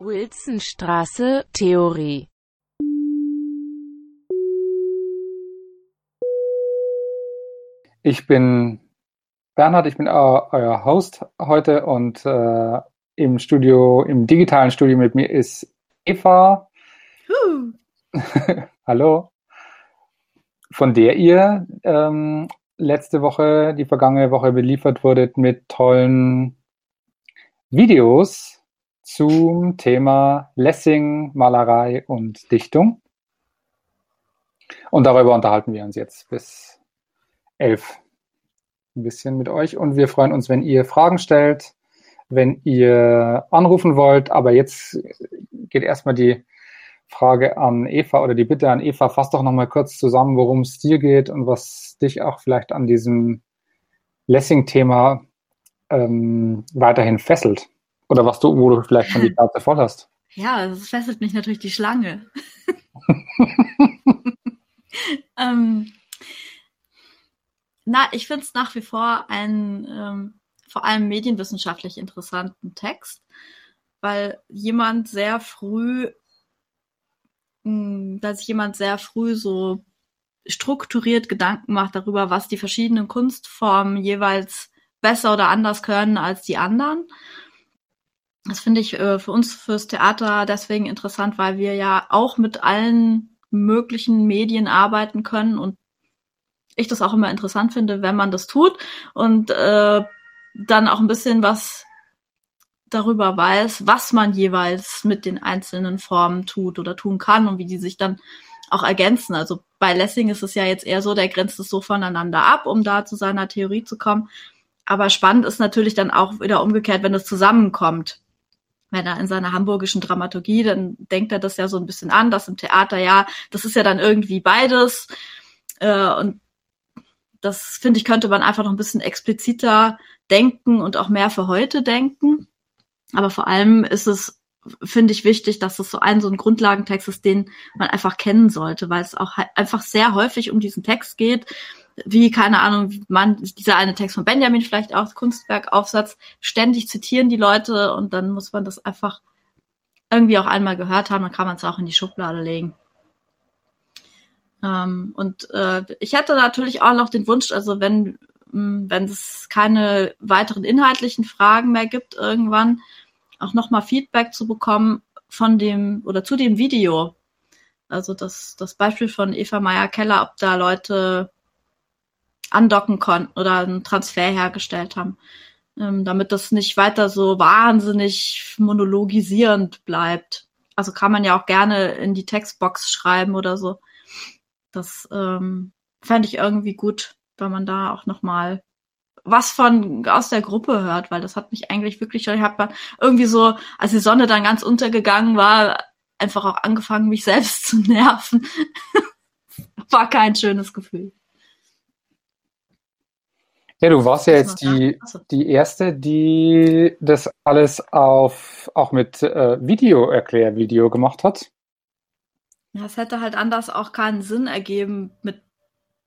Wilsonstraße, Theorie Ich bin Bernhard, ich bin euer Host heute und äh, im Studio, im digitalen Studio mit mir ist Eva. Hallo. Von der ihr ähm, letzte Woche, die vergangene Woche beliefert wurdet mit tollen Videos zum Thema Lessing, Malerei und Dichtung. Und darüber unterhalten wir uns jetzt bis elf ein bisschen mit euch. Und wir freuen uns, wenn ihr Fragen stellt, wenn ihr anrufen wollt. Aber jetzt geht erstmal die Frage an Eva oder die Bitte an Eva. Fass doch nochmal kurz zusammen, worum es dir geht und was dich auch vielleicht an diesem Lessing-Thema ähm, weiterhin fesselt. Oder was du, wo du vielleicht schon die Karte voll hast. Ja, es fesselt mich natürlich die Schlange. ähm, na, ich finde es nach wie vor einen ähm, vor allem medienwissenschaftlich interessanten Text, weil jemand sehr früh, mh, hm, dass jemand sehr früh so strukturiert Gedanken macht darüber, was die verschiedenen Kunstformen jeweils besser oder anders können als die anderen. Das finde ich äh, für uns fürs Theater deswegen interessant, weil wir ja auch mit allen möglichen Medien arbeiten können und ich das auch immer interessant finde, wenn man das tut und äh, dann auch ein bisschen was darüber weiß, was man jeweils mit den einzelnen Formen tut oder tun kann und wie die sich dann auch ergänzen. Also bei Lessing ist es ja jetzt eher so, der grenzt es so voneinander ab, um da zu seiner Theorie zu kommen. Aber spannend ist natürlich dann auch wieder umgekehrt, wenn es zusammenkommt. Wenn er in seiner hamburgischen Dramaturgie, dann denkt er das ja so ein bisschen an, das im Theater, ja, das ist ja dann irgendwie beides. Äh, und das finde ich, könnte man einfach noch ein bisschen expliziter denken und auch mehr für heute denken. Aber vor allem ist es, finde ich, wichtig, dass es so ein, so ein Grundlagentext ist, den man einfach kennen sollte, weil es auch einfach sehr häufig um diesen Text geht. Wie, keine Ahnung, man, dieser eine Text von Benjamin vielleicht auch, Kunstwerkaufsatz, ständig zitieren die Leute und dann muss man das einfach irgendwie auch einmal gehört haben, dann kann man es auch in die Schublade legen. Ähm, und äh, ich hätte natürlich auch noch den Wunsch, also wenn hm, wenn es keine weiteren inhaltlichen Fragen mehr gibt irgendwann, auch nochmal Feedback zu bekommen von dem oder zu dem Video. Also das, das Beispiel von Eva Meyer-Keller, ob da Leute andocken konnten oder einen Transfer hergestellt haben, ähm, damit das nicht weiter so wahnsinnig monologisierend bleibt. Also kann man ja auch gerne in die Textbox schreiben oder so. Das ähm, fände ich irgendwie gut, wenn man da auch nochmal was von aus der Gruppe hört, weil das hat mich eigentlich wirklich ich habe irgendwie so, als die Sonne dann ganz untergegangen war, einfach auch angefangen, mich selbst zu nerven. war kein schönes Gefühl. Ja, du warst ja jetzt die, die erste, die das alles auf auch mit äh, Video-Erklärvideo gemacht hat. Ja, es hätte halt anders auch keinen Sinn ergeben. Mit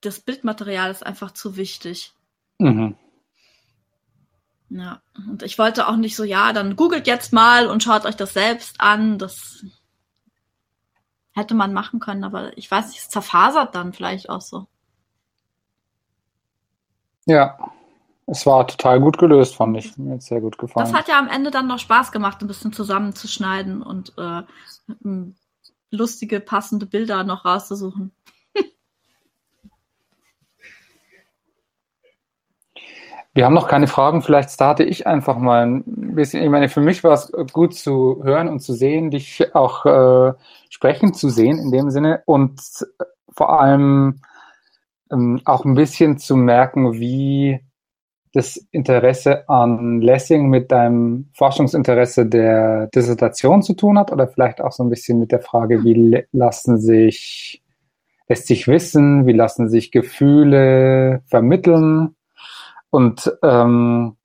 das Bildmaterial ist einfach zu wichtig. Mhm. Ja, und ich wollte auch nicht so, ja, dann googelt jetzt mal und schaut euch das selbst an. Das hätte man machen können, aber ich weiß nicht, es zerfasert dann vielleicht auch so. Ja, es war total gut gelöst, fand ich. Mir hat sehr gut gefallen. Das hat ja am Ende dann noch Spaß gemacht, ein bisschen zusammenzuschneiden und äh, lustige, passende Bilder noch rauszusuchen. Wir haben noch keine Fragen. Vielleicht starte ich einfach mal ein bisschen. Ich meine, für mich war es gut zu hören und zu sehen, dich auch äh, sprechen zu sehen in dem Sinne und vor allem ähm, auch ein bisschen zu merken, wie das Interesse an Lessing mit deinem Forschungsinteresse der Dissertation zu tun hat oder vielleicht auch so ein bisschen mit der Frage, wie lassen sich, lässt sich Wissen, wie lassen sich Gefühle vermitteln? Und ähm,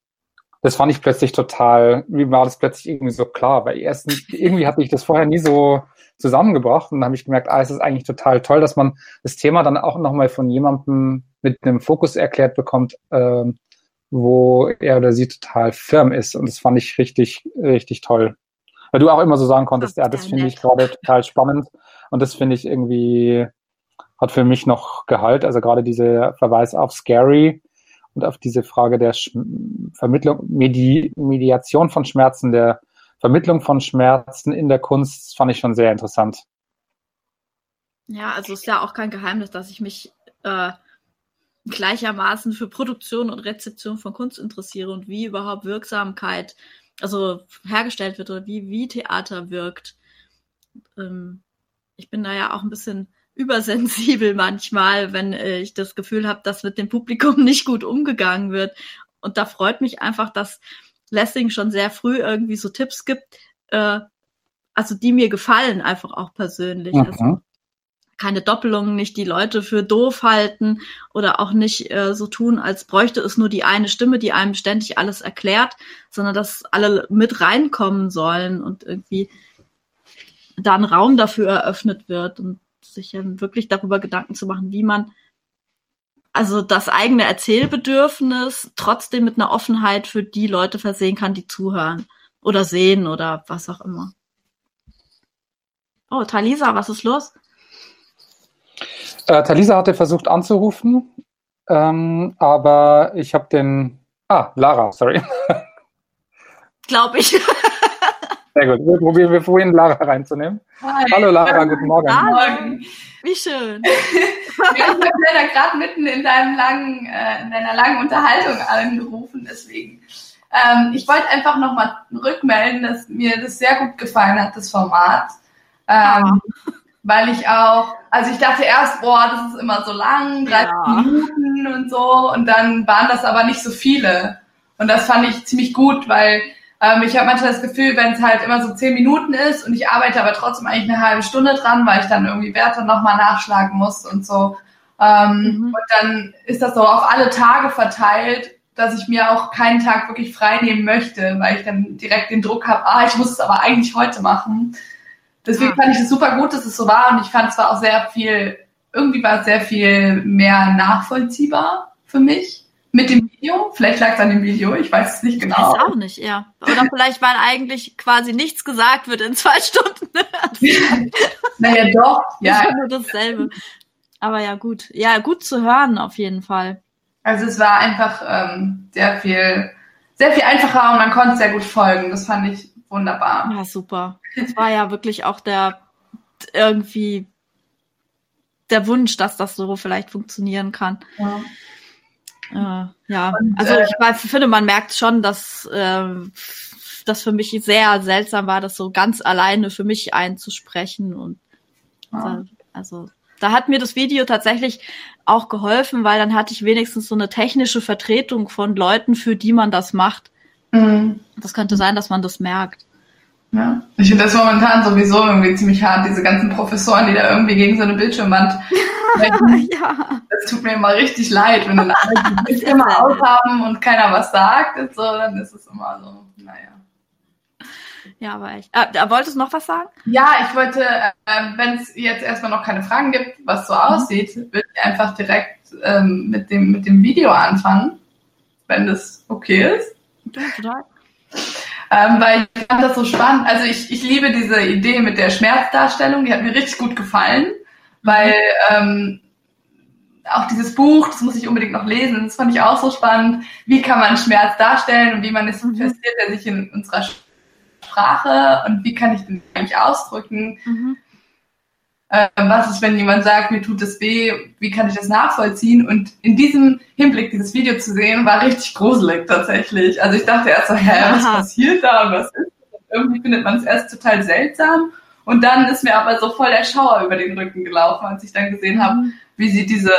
das fand ich plötzlich total, wie war das plötzlich irgendwie so klar, weil erstens, irgendwie hatte ich das vorher nie so zusammengebracht und dann habe ich gemerkt, ah, es ist eigentlich total toll, dass man das Thema dann auch nochmal von jemandem mit einem Fokus erklärt bekommt, ähm, wo er oder sie total firm ist. Und das fand ich richtig, richtig toll. Weil du auch immer so sagen konntest, ja, das finde ich gerade total spannend und das finde ich irgendwie, hat für mich noch Gehalt. Also gerade dieser Verweis auf Scary und auf diese Frage der Sch Vermittlung, Medi Mediation von Schmerzen, der Vermittlung von Schmerzen in der Kunst fand ich schon sehr interessant. Ja, also ist ja auch kein Geheimnis, dass ich mich äh, gleichermaßen für Produktion und Rezeption von Kunst interessiere und wie überhaupt Wirksamkeit also hergestellt wird oder wie, wie Theater wirkt. Ähm, ich bin da ja auch ein bisschen übersensibel manchmal, wenn ich das Gefühl habe, dass mit dem Publikum nicht gut umgegangen wird. Und da freut mich einfach, dass Lessing schon sehr früh irgendwie so Tipps gibt, äh, also die mir gefallen, einfach auch persönlich. Mhm. Also keine Doppelungen, nicht die Leute für doof halten oder auch nicht äh, so tun, als bräuchte es nur die eine Stimme, die einem ständig alles erklärt, sondern dass alle mit reinkommen sollen und irgendwie da ein Raum dafür eröffnet wird und sich dann wirklich darüber Gedanken zu machen, wie man also das eigene Erzählbedürfnis trotzdem mit einer Offenheit für die Leute versehen kann, die zuhören oder sehen oder was auch immer. Oh, Talisa, was ist los? Äh, Talisa hatte versucht anzurufen, ähm, aber ich habe den. Ah, Lara, sorry. Glaube ich. Sehr gut. Wir probieren, wir probieren Lara reinzunehmen. Hi. Hallo Lara, guten Morgen. Hallo. Wie schön. ich bin da gerade mitten in, deinem langen, äh, in deiner langen Unterhaltung angerufen, deswegen. Ähm, ich wollte einfach nochmal rückmelden, dass mir das sehr gut gefallen hat, das Format. Ähm, ah weil ich auch, also ich dachte erst, boah, das ist immer so lang, 30 ja. Minuten und so, und dann waren das aber nicht so viele. Und das fand ich ziemlich gut, weil ähm, ich habe manchmal das Gefühl, wenn es halt immer so 10 Minuten ist und ich arbeite aber trotzdem eigentlich eine halbe Stunde dran, weil ich dann irgendwie Werte nochmal nachschlagen muss und so. Ähm, mhm. Und dann ist das so auf alle Tage verteilt, dass ich mir auch keinen Tag wirklich frei nehmen möchte, weil ich dann direkt den Druck habe, ah, ich muss es aber eigentlich heute machen. Deswegen ah. fand ich es super gut, dass es so war und ich fand es war auch sehr viel, irgendwie war es sehr viel mehr nachvollziehbar für mich mit dem Video. Vielleicht lag es an dem Video, ich weiß es nicht genau. Ich weiß auch nicht, ja. Oder vielleicht, weil eigentlich quasi nichts gesagt wird in zwei Stunden. naja, doch, ja. Das nur dasselbe. Aber ja, gut. Ja, gut zu hören auf jeden Fall. Also es war einfach ähm, sehr viel, sehr viel einfacher und man konnte sehr gut folgen. Das fand ich wunderbar. Ja, super. Das war ja wirklich auch der irgendwie der Wunsch, dass das so vielleicht funktionieren kann. Ja. Äh, ja, Und, also äh, ich weiß, finde, man merkt schon, dass äh, das für mich sehr seltsam war, das so ganz alleine für mich einzusprechen. Und ja. also da hat mir das Video tatsächlich auch geholfen, weil dann hatte ich wenigstens so eine technische Vertretung von Leuten, für die man das macht. Mhm. Das könnte sein, dass man das merkt. Ja. Ich finde das momentan sowieso irgendwie ziemlich hart, diese ganzen Professoren, die da irgendwie gegen so eine Bildschirmwand ja. Das tut mir immer richtig leid, wenn dann alle die Bildschirme aushaben und keiner was sagt und so, dann ist es immer so, naja. Ja, aber echt. Ah, wolltest du noch was sagen? Ja, ich wollte, äh, wenn es jetzt erstmal noch keine Fragen gibt, was so mhm. aussieht, würde ich einfach direkt ähm, mit, dem, mit dem Video anfangen, wenn das okay ist. Ja, total. Ähm, weil ich fand das so spannend. Also ich, ich liebe diese Idee mit der Schmerzdarstellung, die hat mir richtig gut gefallen, weil ähm, auch dieses Buch, das muss ich unbedingt noch lesen, das fand ich auch so spannend. Wie kann man Schmerz darstellen und wie manifestiert mhm. er sich in unserer Sprache und wie kann ich den eigentlich ausdrücken? Mhm. Äh, was ist, wenn jemand sagt, mir tut es weh, wie kann ich das nachvollziehen? Und in diesem Hinblick, dieses Video zu sehen, war richtig gruselig tatsächlich. Also ich dachte erst so, hä, was passiert da und was ist das? irgendwie findet man es erst total seltsam. Und dann ist mir aber so voll der Schauer über den Rücken gelaufen, als ich dann gesehen habe, wie sie diese,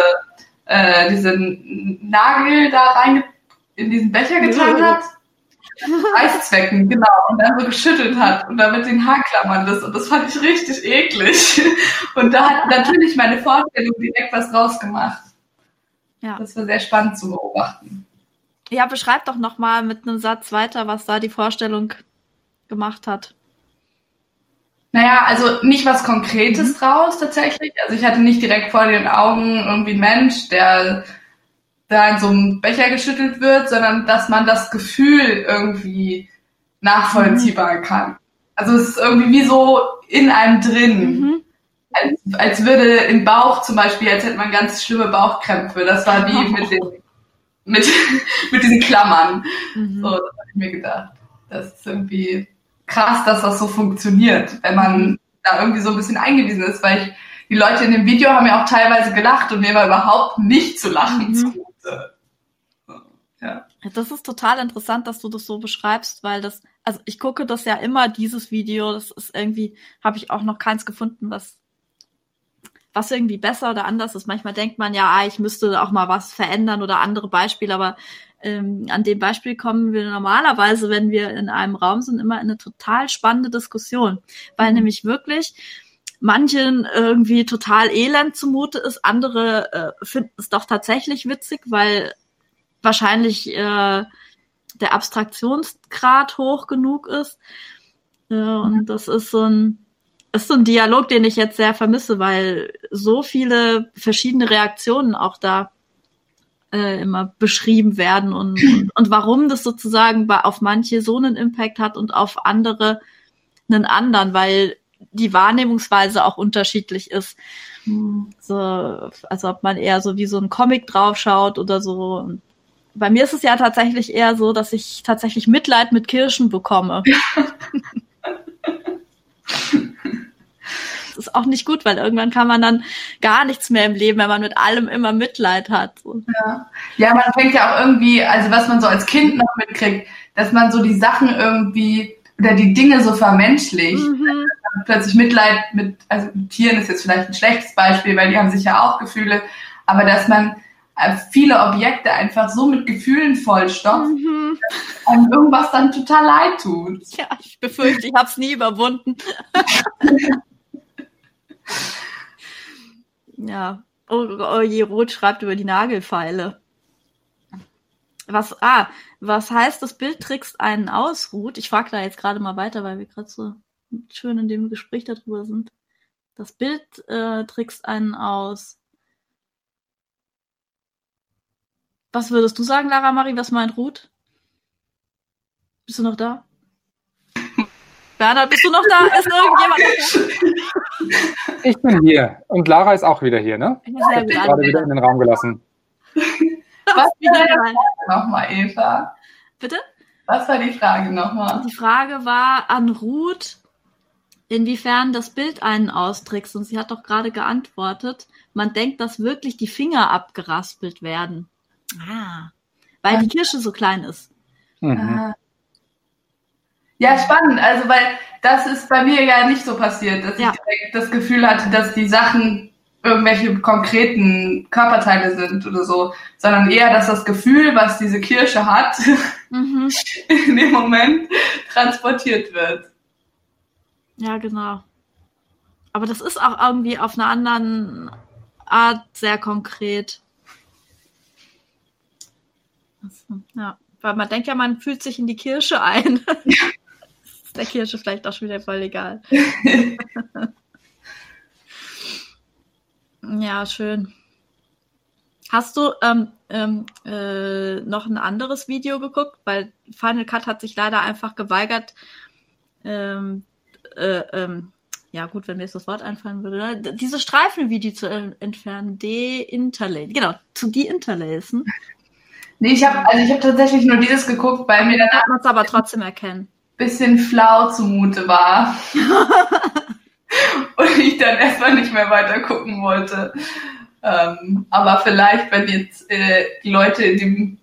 äh, diesen Nagel da rein in diesen Becher getan hat Eiszwecken, genau, und dann so geschüttelt hat und dann mit den Haarklammern das und das fand ich richtig eklig. Und da hat natürlich meine Vorstellung direkt was rausgemacht. Ja. Das war sehr spannend zu beobachten. Ja, beschreib doch nochmal mit einem Satz weiter, was da die Vorstellung gemacht hat. Naja, also nicht was Konkretes mhm. draus tatsächlich. Also ich hatte nicht direkt vor den Augen irgendwie einen Mensch, der da in so einem Becher geschüttelt wird, sondern dass man das Gefühl irgendwie nachvollziehbar mhm. kann. Also es ist irgendwie wie so in einem drin. Mhm. Als, als würde im Bauch zum Beispiel, als hätte man ganz schlimme Bauchkrämpfe. Das war wie mit den, mit, mit diesen Klammern. Mhm. So, das habe ich mir gedacht. Das ist irgendwie krass, dass das so funktioniert, wenn man da irgendwie so ein bisschen eingewiesen ist, weil ich, die Leute in dem Video haben ja auch teilweise gelacht und mir war überhaupt nicht zu lachen mhm. Zumute. Ja. Das ist total interessant, dass du das so beschreibst, weil das, also ich gucke das ja immer, dieses Video, das ist irgendwie, habe ich auch noch keins gefunden, was, was irgendwie besser oder anders ist. Manchmal denkt man ja, ah, ich müsste auch mal was verändern oder andere Beispiele, aber ähm, an dem Beispiel kommen wir normalerweise, wenn wir in einem Raum sind, immer in eine total spannende Diskussion, weil mhm. nämlich wirklich manchen irgendwie total elend zumute ist, andere äh, finden es doch tatsächlich witzig, weil wahrscheinlich äh, der Abstraktionsgrad hoch genug ist. Äh, und das ist so ein ist so ein Dialog, den ich jetzt sehr vermisse, weil so viele verschiedene Reaktionen auch da äh, immer beschrieben werden und, und, und warum das sozusagen bei, auf manche so einen Impact hat und auf andere einen anderen, weil die Wahrnehmungsweise auch unterschiedlich ist. So, also ob man eher so wie so ein Comic draufschaut oder so. Bei mir ist es ja tatsächlich eher so, dass ich tatsächlich Mitleid mit Kirschen bekomme. ist auch nicht gut, weil irgendwann kann man dann gar nichts mehr im Leben, wenn man mit allem immer Mitleid hat. Ja. ja, man fängt ja auch irgendwie, also was man so als Kind noch mitkriegt, dass man so die Sachen irgendwie oder die Dinge so vermenschlicht. Mhm. Plötzlich Mitleid mit, also mit Tieren ist jetzt vielleicht ein schlechtes Beispiel, weil die haben sicher auch Gefühle, aber dass man äh, viele Objekte einfach so mit Gefühlen vollstopft, mhm. und irgendwas dann total leid tut. Ja, ich befürchte, ich habe es nie überwunden. Ja. Oh, oh je, Rot schreibt über die Nagelfeile. Was, ah, was heißt, das Bild trickst einen aus, Ruth? Ich frage da jetzt gerade mal weiter, weil wir gerade so schön in dem Gespräch darüber sind. Das Bild äh, trickst einen aus. Was würdest du sagen, Lara Marie? Was meint Ruth? Bist du noch da? Bernhard, bist du noch da? Ist irgendjemand noch da? Ich bin hier. Und Lara ist auch wieder hier, ne? Ich habe dich gerade wieder in den Raum gelassen. Was war die Frage nochmal, Eva? Bitte? Was war die Frage nochmal? Die Frage war an Ruth, inwiefern das Bild einen austrickst. Und sie hat doch gerade geantwortet, man denkt, dass wirklich die Finger abgeraspelt werden. Ah. Weil die Kirsche so klein ist. Mhm. Ah. Ja, spannend. Also, weil das ist bei mir ja nicht so passiert, dass ja. ich direkt das Gefühl hatte, dass die Sachen irgendwelche konkreten Körperteile sind oder so, sondern eher, dass das Gefühl, was diese Kirsche hat, mhm. in dem Moment transportiert wird. Ja, genau. Aber das ist auch irgendwie auf einer anderen Art sehr konkret. Ja, weil man denkt ja, man fühlt sich in die Kirsche ein. der Kirsche vielleicht auch schon wieder voll egal. ja, schön. Hast du ähm, ähm, äh, noch ein anderes Video geguckt? Weil Final Cut hat sich leider einfach geweigert. Ähm, äh, ähm, ja, gut, wenn mir jetzt das Wort einfallen würde. Ne? Diese Streifenvideo zu entfernen, de-interlace. Genau, zu de-interlacen. Nee, ich habe also ich habe tatsächlich nur dieses geguckt, weil mir danach. man es aber trotzdem erkennen bisschen flau zumute war. und ich dann erstmal nicht mehr weiter gucken wollte. Ähm, aber vielleicht, wenn jetzt äh, die Leute in dem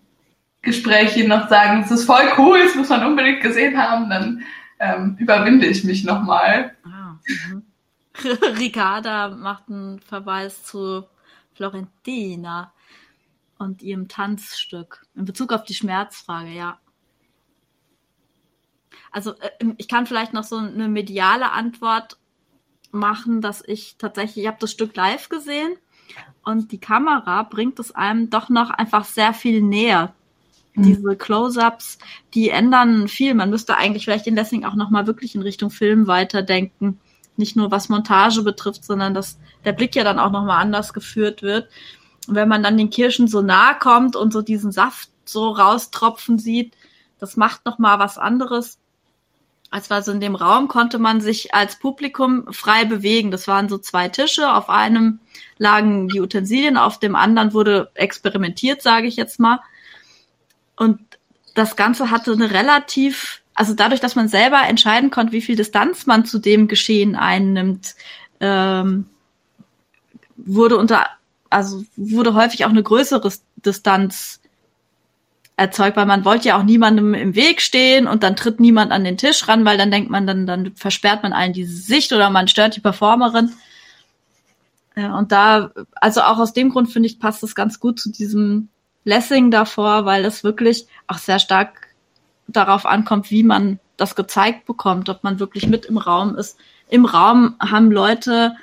Gespräch hier noch sagen, es ist voll cool, das muss man unbedingt gesehen haben, dann ähm, überwinde ich mich nochmal. Ah, mhm. Ricarda macht einen Verweis zu Florentina und ihrem Tanzstück in Bezug auf die Schmerzfrage, ja also äh, ich kann vielleicht noch so eine mediale Antwort machen, dass ich tatsächlich, ich habe das Stück live gesehen und die Kamera bringt es einem doch noch einfach sehr viel näher. Mhm. Diese Close-ups, die ändern viel. Man müsste eigentlich vielleicht in Lessing auch noch mal wirklich in Richtung Film weiterdenken. Nicht nur was Montage betrifft, sondern dass der Blick ja dann auch noch mal anders geführt wird. Und wenn man dann den Kirschen so nahe kommt und so diesen Saft so raustropfen sieht, das macht noch mal was anderes Also in dem Raum konnte man sich als Publikum frei bewegen. Das waren so zwei Tische. Auf einem lagen die Utensilien, auf dem anderen wurde experimentiert, sage ich jetzt mal. Und das Ganze hatte eine relativ, also dadurch, dass man selber entscheiden konnte, wie viel Distanz man zu dem Geschehen einnimmt, ähm, wurde unter, also wurde häufig auch eine größere Distanz erzeugt, weil man wollte ja auch niemandem im Weg stehen und dann tritt niemand an den Tisch ran, weil dann denkt man, dann, dann versperrt man allen diese Sicht oder man stört die Performerin. Ja, und da, also auch aus dem Grund finde ich, passt das ganz gut zu diesem Lessing davor, weil es wirklich auch sehr stark darauf ankommt, wie man das gezeigt bekommt, ob man wirklich mit im Raum ist. Im Raum haben Leute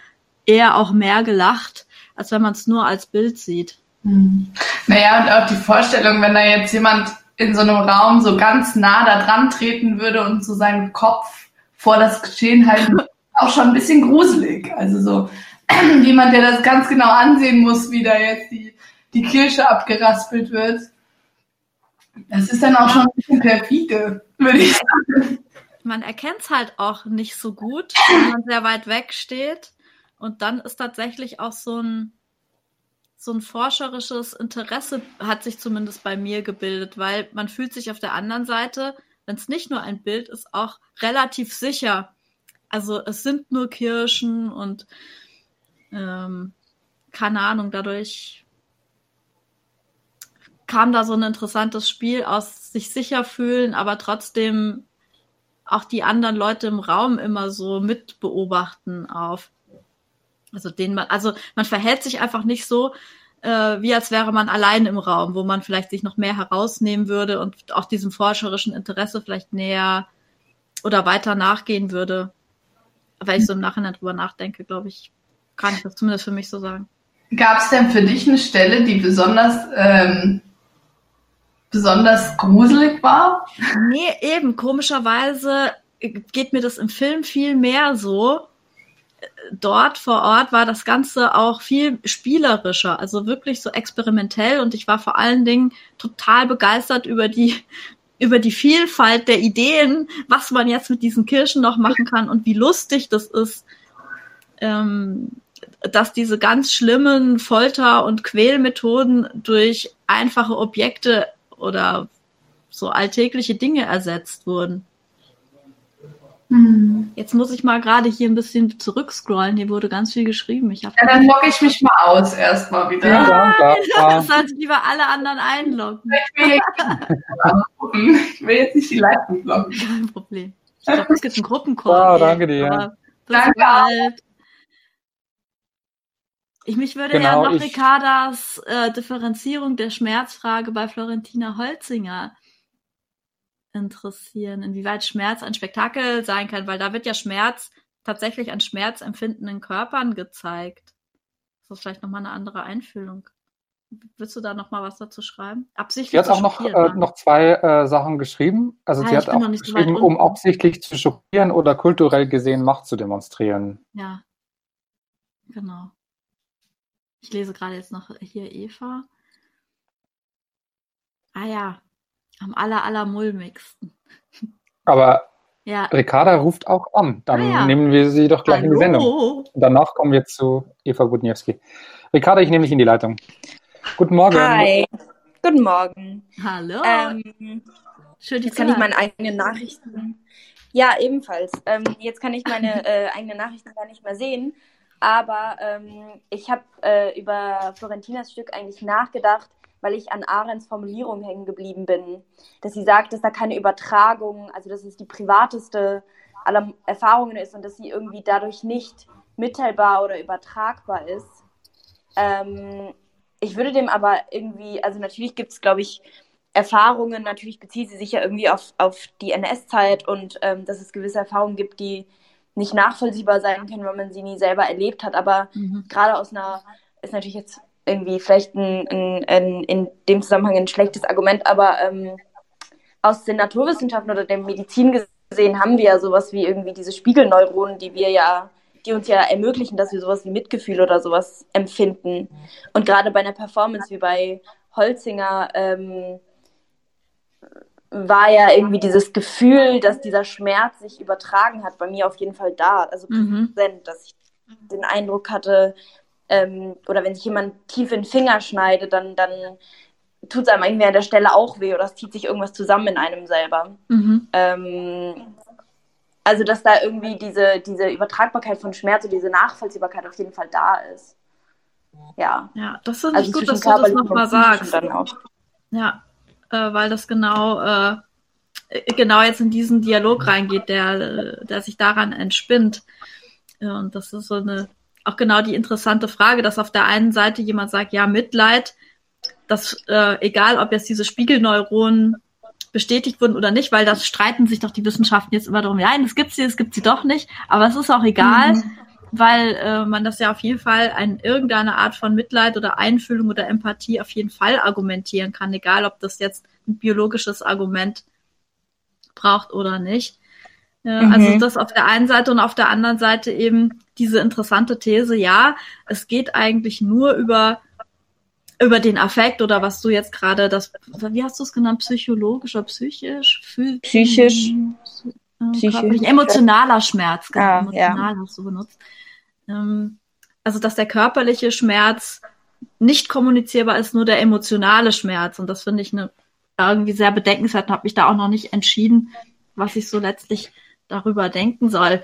eher auch mehr gelacht, als wenn man es nur als Bild sieht. Hm. Naja, und auch die Vorstellung, wenn da jetzt jemand in so einem Raum so ganz nah da dran treten würde und so seinen Kopf vor das Geschehen halten, auch schon ein bisschen gruselig. Also so jemand, der das ganz genau ansehen muss, wie da jetzt die, die Kirsche abgeraspelt wird. Das ist dann auch schon ein bisschen perfide, würde ich sagen. Man erkennt es halt auch nicht so gut, wenn man sehr weit weg steht. Und dann ist tatsächlich auch so ein, so ein forscherisches Interesse hat sich zumindest bei mir gebildet, weil man fühlt sich auf der anderen Seite, wenn es nicht nur ein Bild ist, auch relativ sicher. Also es sind nur Kirschen und ähm, keine Ahnung, dadurch kam da so ein interessantes Spiel aus sich sicher fühlen, aber trotzdem auch die anderen Leute im Raum immer so mit beobachten auf. Also den man, also man verhält sich einfach nicht so, äh, wie als wäre man allein im Raum, wo man vielleicht sich noch mehr herausnehmen würde und auch diesem forscherischen Interesse vielleicht näher oder weiter nachgehen würde. Weil ich so im Nachhinein drüber nachdenke, glaube ich, kann ich das zumindest für mich so sagen. Gab es denn für dich eine Stelle, die besonders ähm, besonders gruselig war? Nee, eben. Komischerweise geht mir das im Film viel mehr so dort vor Ort war das Ganze auch viel spielerischer, also wirklich so experimentell und ich war vor allen Dingen total begeistert über die über die Vielfalt der Ideen, was man jetzt mit diesen Kirschen noch machen kann und wie lustig das ist, ähm, dass diese ganz schlimmen Folter- und Quälmethoden durch einfache Objekte oder so alltägliche Dinge ersetzt wurden. Hm. Jetzt muss ich mal gerade hier ein bisschen zurückscrollen. Hier wurde ganz viel geschrieben. Ich ja, dann logge ich mich mal aus erstmal wieder. Ja, klar, klar. Das sollte lieber alle anderen einloggen. Ich will, ich will jetzt nicht die Leitung loggen. Kein Problem. Ich glaube, es gibt einen Gruppencall. Ja, danke dir. Danke halt. Ich mich würde genau, ja noch Ricardas äh, Differenzierung der Schmerzfrage bei Florentina Holzinger interessieren, inwieweit Schmerz ein Spektakel sein kann, weil da wird ja Schmerz tatsächlich an schmerzempfindenden Körpern gezeigt. Das ist vielleicht nochmal eine andere Einfühlung. Willst du da nochmal was dazu schreiben? Absichtlich. Sie hat auch noch, äh, noch zwei äh, Sachen geschrieben. Also ah, sie hat auch geschrieben, um absichtlich zu schockieren oder kulturell gesehen Macht zu demonstrieren. Ja, genau. Ich lese gerade jetzt noch hier Eva. Ah ja, am aller, aller mulmigsten. Aber ja. Ricarda ruft auch an. Dann ah, ja. nehmen wir sie doch gleich Hallo. in die Sendung. Danach kommen wir zu Eva Budniewski. Ricarda, ich nehme dich in die Leitung. Guten Morgen. Hi. Guten Morgen. Hallo. Ähm, Schön, jetzt kann ich meine eigenen Nachrichten. Ja, ebenfalls. Ähm, jetzt kann ich meine äh, eigenen Nachrichten gar nicht mehr sehen. Aber ähm, ich habe äh, über Florentinas Stück eigentlich nachgedacht, weil ich an Arends Formulierung hängen geblieben bin, dass sie sagt, dass da keine Übertragung, also dass es die privateste aller Erfahrungen ist und dass sie irgendwie dadurch nicht mitteilbar oder übertragbar ist. Ähm, ich würde dem aber irgendwie, also natürlich gibt es, glaube ich, Erfahrungen, natürlich bezieht sie sich ja irgendwie auf, auf die NS-Zeit und ähm, dass es gewisse Erfahrungen gibt, die nicht nachvollziehbar sein können, wenn man sie nie selber erlebt hat. Aber mhm. gerade aus einer, ist natürlich jetzt irgendwie vielleicht ein, ein, ein, in dem Zusammenhang ein schlechtes Argument, aber ähm, aus den Naturwissenschaften oder der Medizin gesehen haben wir ja sowas wie irgendwie diese Spiegelneuronen, die wir ja, die uns ja ermöglichen, dass wir sowas wie Mitgefühl oder sowas empfinden. Und gerade bei einer Performance wie bei Holzinger, ähm, war ja irgendwie dieses Gefühl, dass dieser Schmerz sich übertragen hat, bei mir auf jeden Fall da. Also mhm. präsent, dass ich den Eindruck hatte, ähm, oder wenn sich jemand tief in den Finger schneidet, dann, dann tut es einem irgendwie an der Stelle auch weh oder es zieht sich irgendwas zusammen in einem selber. Mhm. Ähm, also, dass da irgendwie diese, diese Übertragbarkeit von Schmerz und diese Nachvollziehbarkeit auf jeden Fall da ist. Ja. Ja, das finde ich also gut, dass du das nochmal sagst. Ja, äh, weil das genau, äh, genau jetzt in diesen Dialog reingeht, der, der sich daran entspinnt. Ja, und das ist so eine, auch genau die interessante Frage, dass auf der einen Seite jemand sagt, ja, Mitleid, dass äh, egal, ob jetzt diese Spiegelneuronen bestätigt wurden oder nicht, weil das streiten sich doch die Wissenschaften jetzt immer darum, ja, es gibt sie, es gibt sie doch nicht, aber es ist auch egal, mhm. weil äh, man das ja auf jeden Fall in irgendeine Art von Mitleid oder Einfühlung oder Empathie auf jeden Fall argumentieren kann, egal ob das jetzt ein biologisches Argument braucht oder nicht. Ja, mhm. Also das auf der einen Seite und auf der anderen Seite eben diese interessante These, ja, es geht eigentlich nur über über den Affekt oder was du jetzt gerade das, wie hast du es genannt, psychologisch oder psychisch? Psychisch. Äh, psychisch. Emotionaler Schmerz, genau, ah, emotional ja. hast du benutzt. Ähm, also, dass der körperliche Schmerz nicht kommunizierbar ist, nur der emotionale Schmerz. Und das finde ich eine, irgendwie sehr bedenkenswert und habe mich da auch noch nicht entschieden, was ich so letztlich darüber denken soll.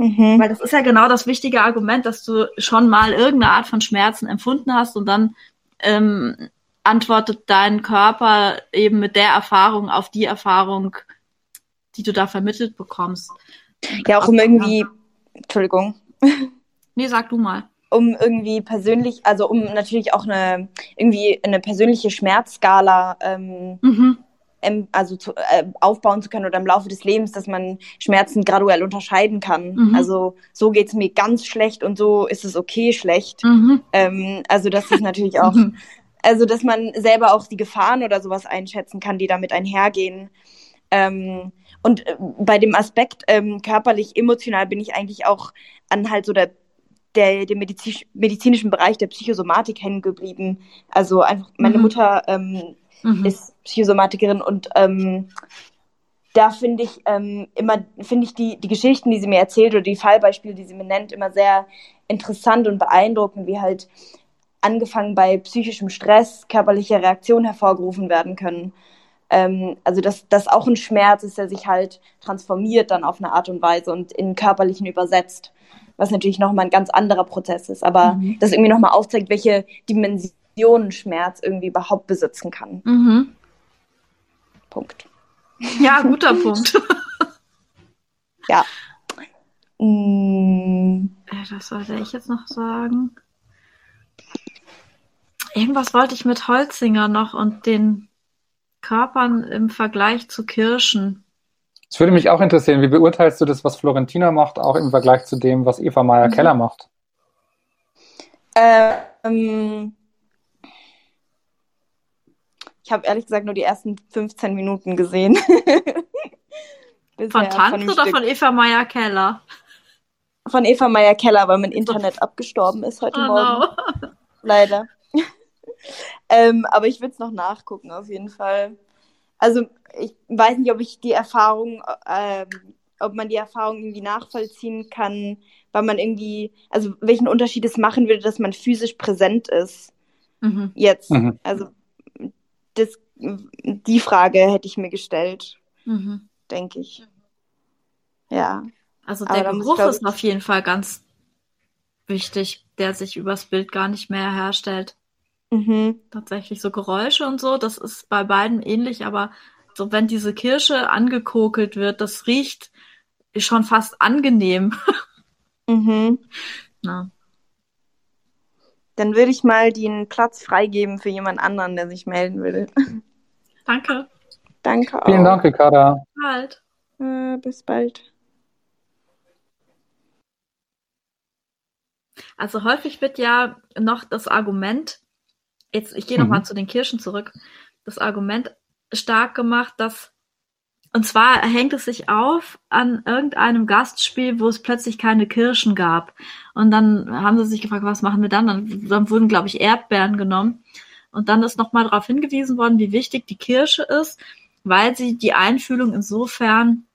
Mhm. Weil das ist ja genau das wichtige Argument, dass du schon mal irgendeine Art von Schmerzen empfunden hast und dann ähm, antwortet dein Körper eben mit der Erfahrung auf die Erfahrung, die du da vermittelt bekommst. Ja, auch um irgendwie, Entschuldigung. Nee, sag du mal. Um irgendwie persönlich, also um natürlich auch eine irgendwie eine persönliche Schmerzskala ähm, mhm. Also zu, äh, aufbauen zu können oder im Laufe des Lebens, dass man Schmerzen graduell unterscheiden kann. Mhm. Also so geht es mir ganz schlecht und so ist es okay schlecht. Mhm. Ähm, also das ist natürlich auch mhm. Also, dass man selber auch die Gefahren oder sowas einschätzen kann, die damit einhergehen. Ähm, und äh, bei dem Aspekt ähm, körperlich, emotional bin ich eigentlich auch an halt so der, der, dem Mediz medizinischen Bereich der Psychosomatik hängen geblieben. Also einfach, meine mhm. Mutter ähm, mhm. ist Psychosomatikerin und ähm, da finde ich ähm, immer, finde ich die, die Geschichten, die sie mir erzählt oder die Fallbeispiele, die sie mir nennt, immer sehr interessant und beeindruckend, wie halt angefangen bei psychischem Stress körperliche Reaktionen hervorgerufen werden können. Ähm, also dass das auch ein Schmerz ist, der sich halt transformiert dann auf eine Art und Weise und in körperlichen übersetzt, was natürlich nochmal ein ganz anderer Prozess ist, aber mhm. das irgendwie nochmal aufzeigt, welche Dimensionen Schmerz irgendwie überhaupt besitzen kann. Mhm. Punkt. Ja, guter Punkt. ja. Mm. Das sollte ich jetzt noch sagen. Irgendwas wollte ich mit Holzinger noch und den Körpern im Vergleich zu Kirschen. Das würde mich auch interessieren. Wie beurteilst du das, was Florentina macht, auch im Vergleich zu dem, was Eva Meyer-Keller mhm. macht? Ähm, ich habe ehrlich gesagt nur die ersten 15 Minuten gesehen. von Tanz oder Stück. von Eva Meyer-Keller? Von Eva Meyer-Keller, weil mein Internet abgestorben ist heute oh Morgen. No. Leider ähm, aber ich würde es noch nachgucken, auf jeden Fall. Also ich weiß nicht, ob ich die Erfahrung, äh, ob man die Erfahrung irgendwie nachvollziehen kann, weil man irgendwie, also welchen Unterschied es machen würde, dass man physisch präsent ist. Mhm. Jetzt. Mhm. Also das, die Frage hätte ich mir gestellt, mhm. denke ich. Ja. Also der Geruch ich, ist auf jeden Fall ganz wichtig, der sich übers Bild gar nicht mehr herstellt. Mhm. Tatsächlich so Geräusche und so, das ist bei beiden ähnlich, aber so wenn diese Kirsche angekokelt wird, das riecht schon fast angenehm. Mhm. Na. Dann würde ich mal den Platz freigeben für jemand anderen, der sich melden will. Danke. Danke auch. Vielen Dank, Ricarda. Bis bald. Äh, bis bald. Also häufig wird ja noch das Argument jetzt, ich gehe mhm. nochmal zu den Kirschen zurück, das Argument stark gemacht, dass, und zwar hängt es sich auf an irgendeinem Gastspiel, wo es plötzlich keine Kirschen gab. Und dann haben sie sich gefragt, was machen wir dann? Dann, dann wurden, glaube ich, Erdbeeren genommen. Und dann ist nochmal darauf hingewiesen worden, wie wichtig die Kirsche ist, weil sie die Einfühlung insofern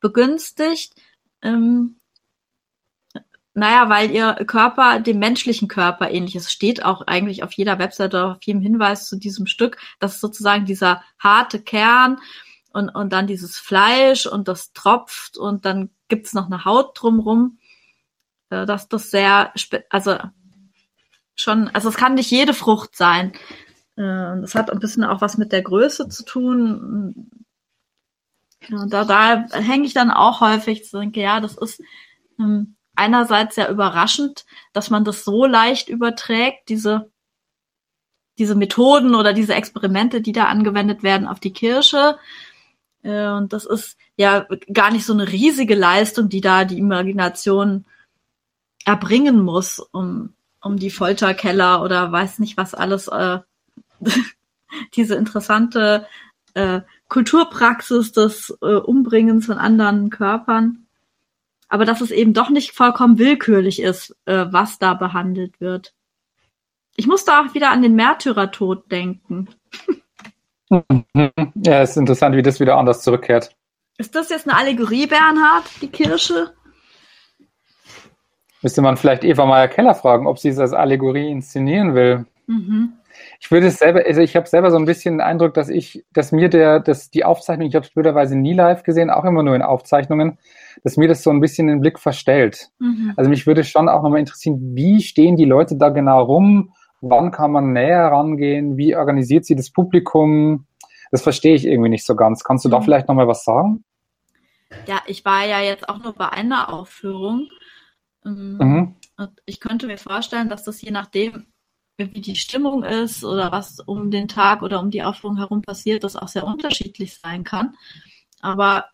begünstigt, ähm, naja, weil ihr Körper dem menschlichen Körper ähnlich ist. Steht auch eigentlich auf jeder Webseite, auf jedem Hinweis zu diesem Stück. Das ist sozusagen dieser harte Kern und, und dann dieses Fleisch und das tropft und dann gibt's noch eine Haut drumrum. Äh, dass das sehr, also schon, also es kann nicht jede Frucht sein. Äh, das hat ein bisschen auch was mit der Größe zu tun. Ja, da, da hänge ich dann auch häufig, so denke, ja, das ist ähm, einerseits sehr überraschend, dass man das so leicht überträgt, diese, diese Methoden oder diese Experimente, die da angewendet werden auf die Kirsche. Äh, und das ist ja gar nicht so eine riesige Leistung, die da die Imagination erbringen muss, um, um die Folterkeller oder weiß nicht was alles, äh, diese interessante äh, Kulturpraxis des äh, Umbringens von anderen Körpern. Aber dass es eben doch nicht vollkommen willkürlich ist, äh, was da behandelt wird. Ich musste auch wieder an den Märtyrertod denken. ja, es ist interessant, wie das wieder anders zurückkehrt. Ist das jetzt eine Allegorie, Bernhard, die Kirche? Müsste man vielleicht Eva Meyer-Keller fragen, ob sie es als Allegorie inszenieren will. Mhm. Ich würde es selber, also ich habe selber so ein bisschen den Eindruck, dass ich, dass mir der, dass die Aufzeichnung, ich habe es blöderweise nie live gesehen, auch immer nur in Aufzeichnungen, dass mir das so ein bisschen den Blick verstellt. Mhm. Also mich würde schon auch nochmal interessieren, wie stehen die Leute da genau rum? Wann kann man näher rangehen? Wie organisiert sie das Publikum? Das verstehe ich irgendwie nicht so ganz. Kannst du mhm. da vielleicht nochmal was sagen? Ja, ich war ja jetzt auch nur bei einer Aufführung ähm, mhm. Und ich könnte mir vorstellen, dass das je nachdem, wie die Stimmung ist oder was um den Tag oder um die Aufführung herum passiert, das auch sehr unterschiedlich sein kann. Aber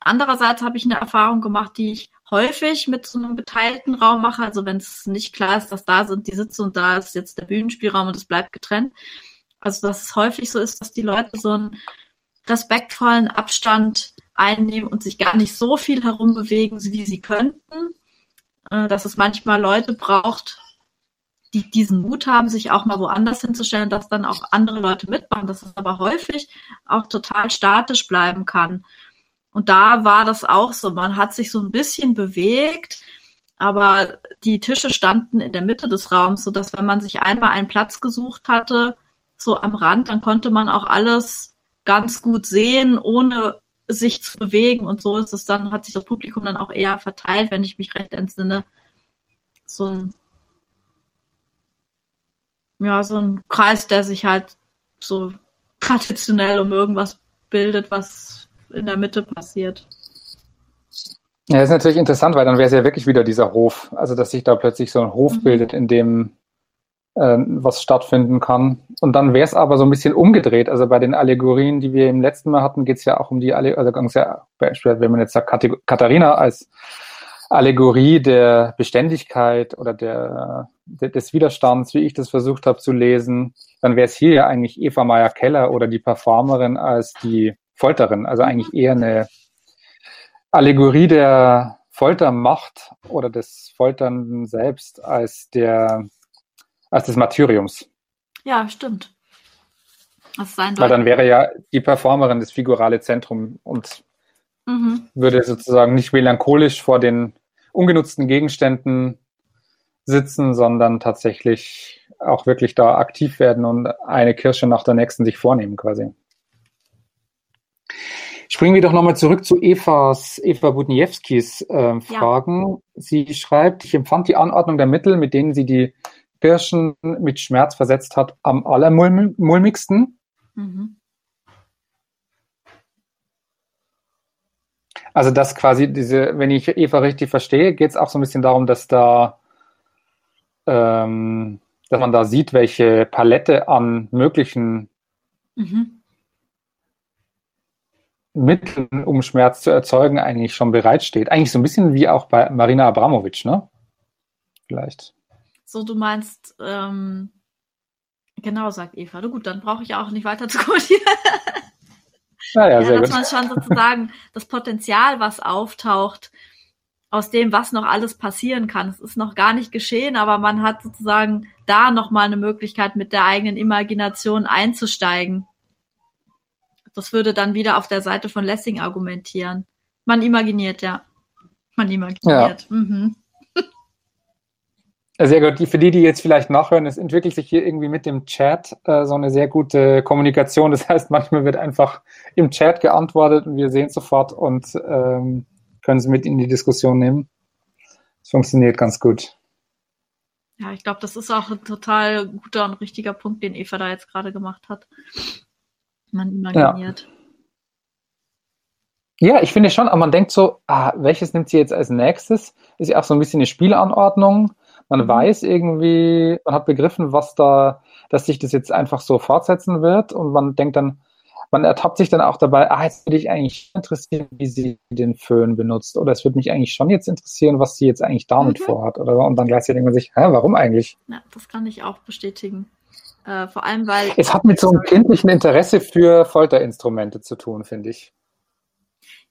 andererseits habe ich eine Erfahrung gemacht, die ich häufig mit so einem geteilten Raum mache. Also wenn es nicht klar ist, dass da sind die Sitze und da ist jetzt der Bühnenspielraum und es bleibt getrennt. Also dass es häufig so ist, dass die Leute so einen respektvollen Abstand einnehmen und sich gar nicht so viel herumbewegen, wie sie könnten äh, dass es manchmal Leute braucht, die diesen Mut haben, sich auch mal woanders hinzustellen, dass dann auch andere Leute mitmachen, dass es aber häufig auch total statisch bleiben kann. Und da war das auch so. Man hat sich so ein bisschen bewegt, aber die Tische standen in der Mitte des Raums, so dass wenn man sich einmal einen Platz gesucht hatte, so am Rand, dann konnte man auch alles ganz gut sehen, ohne sich zu bewegen und so ist es dann, hat sich das Publikum dann auch eher verteilt, wenn ich mich recht entsinne. So ein, ja, so ein Kreis, der sich halt so traditionell um irgendwas bildet, was in der Mitte passiert. Ja, ist natürlich interessant, weil dann wäre es ja wirklich wieder dieser Hof. Also, dass sich da plötzlich so ein Hof mhm. bildet, in dem äh, was stattfinden kann. Und dann wäre es aber so ein bisschen umgedreht. Also bei den Allegorien, die wir im letzten Mal hatten, geht es ja auch um die Allegorie, also ganz ja, wenn man jetzt sagt, Katharina als Allegorie der Beständigkeit oder der, der des Widerstands, wie ich das versucht habe zu lesen, dann wäre es hier ja eigentlich Eva Meyer Keller oder die Performerin als die Folterin. Also eigentlich eher eine Allegorie der Foltermacht oder des Folternden selbst als der als des Martyriums. Ja, stimmt. Das sein Weil dann wäre ja die Performerin das figurale Zentrum und mhm. würde sozusagen nicht melancholisch vor den ungenutzten Gegenständen sitzen, sondern tatsächlich auch wirklich da aktiv werden und eine Kirsche nach der nächsten sich vornehmen quasi. Springen wir doch nochmal zurück zu Evas, Eva Budniewskis äh, Fragen. Ja. Sie schreibt, ich empfand die Anordnung der Mittel, mit denen sie die Kirschen mit Schmerz versetzt hat, am allermulmigsten. Mhm. Also das quasi diese, wenn ich Eva richtig verstehe, geht es auch so ein bisschen darum, dass da, ähm, dass man da sieht, welche Palette an möglichen mhm. Mitteln, um Schmerz zu erzeugen, eigentlich schon bereitsteht. Eigentlich so ein bisschen wie auch bei Marina Abramovic, ne? Vielleicht. So, du meinst, ähm, genau, sagt Eva. Na gut, dann brauche ich auch nicht weiter zu kommentieren. Ja, ja, sehr dass gut. man schon sozusagen das Potenzial, was auftaucht, aus dem, was noch alles passieren kann. Es ist noch gar nicht geschehen, aber man hat sozusagen da nochmal eine Möglichkeit, mit der eigenen Imagination einzusteigen. Das würde dann wieder auf der Seite von Lessing argumentieren. Man imaginiert, ja. Man imaginiert. Ja. Mhm. Sehr gut. Für die, die jetzt vielleicht nachhören, es entwickelt sich hier irgendwie mit dem Chat äh, so eine sehr gute Kommunikation. Das heißt, manchmal wird einfach im Chat geantwortet und wir sehen es sofort und ähm, können es mit in die Diskussion nehmen. Es funktioniert ganz gut. Ja, ich glaube, das ist auch ein total guter und richtiger Punkt, den Eva da jetzt gerade gemacht hat. Man imaginiert. Ja. ja. ich finde schon, aber man denkt so, ah, welches nimmt sie jetzt als nächstes? Ist ja auch so ein bisschen eine Spielanordnung man mhm. weiß irgendwie, man hat begriffen, was da, dass sich das jetzt einfach so fortsetzen wird und man denkt dann, man ertappt sich dann auch dabei, ah, jetzt würde ich eigentlich interessieren, wie sie den Föhn benutzt. Oder es würde mich eigentlich schon jetzt interessieren, was sie jetzt eigentlich damit mhm. vorhat. Oder und dann gleichzeitig denkt man sich, hä, warum eigentlich? Ja, das kann ich auch bestätigen. Äh, vor allem, weil. Es hat mit so einem kindlichen Interesse für Folterinstrumente zu tun, finde ich.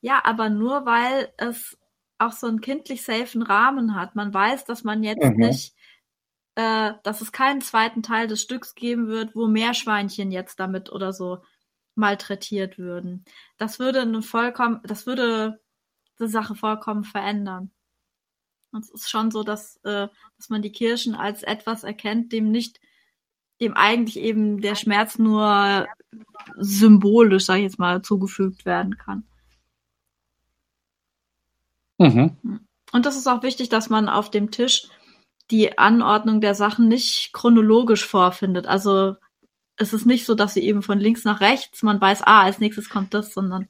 Ja, aber nur weil es auch so einen kindlich safen Rahmen hat. Man weiß, dass man jetzt mhm. nicht, äh, dass es keinen zweiten Teil des Stücks geben wird, wo Meerschweinchen jetzt damit oder so malträtiert würden. Das würde eine vollkommen, das würde die Sache vollkommen verändern. es ist schon so, dass, äh, dass man die Kirchen als etwas erkennt, dem nicht, dem eigentlich eben der Schmerz nur symbolisch, sag ich jetzt mal, zugefügt werden kann. Mhm. Und das ist auch wichtig, dass man auf dem Tisch die Anordnung der Sachen nicht chronologisch vorfindet. Also es ist nicht so, dass sie eben von links nach rechts, man weiß, ah, als nächstes kommt das, sondern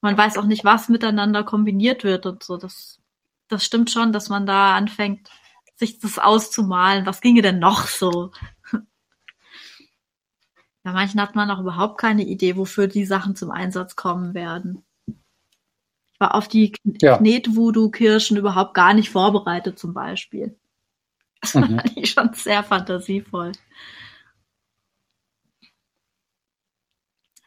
man weiß auch nicht, was miteinander kombiniert wird und so. Das, das stimmt schon, dass man da anfängt, sich das auszumalen. Was ginge denn noch so? Bei manchen hat man auch überhaupt keine Idee, wofür die Sachen zum Einsatz kommen werden. Ich war auf die ja. Knet-Voodoo-Kirschen überhaupt gar nicht vorbereitet, zum Beispiel. Das war mhm. eigentlich schon sehr fantasievoll.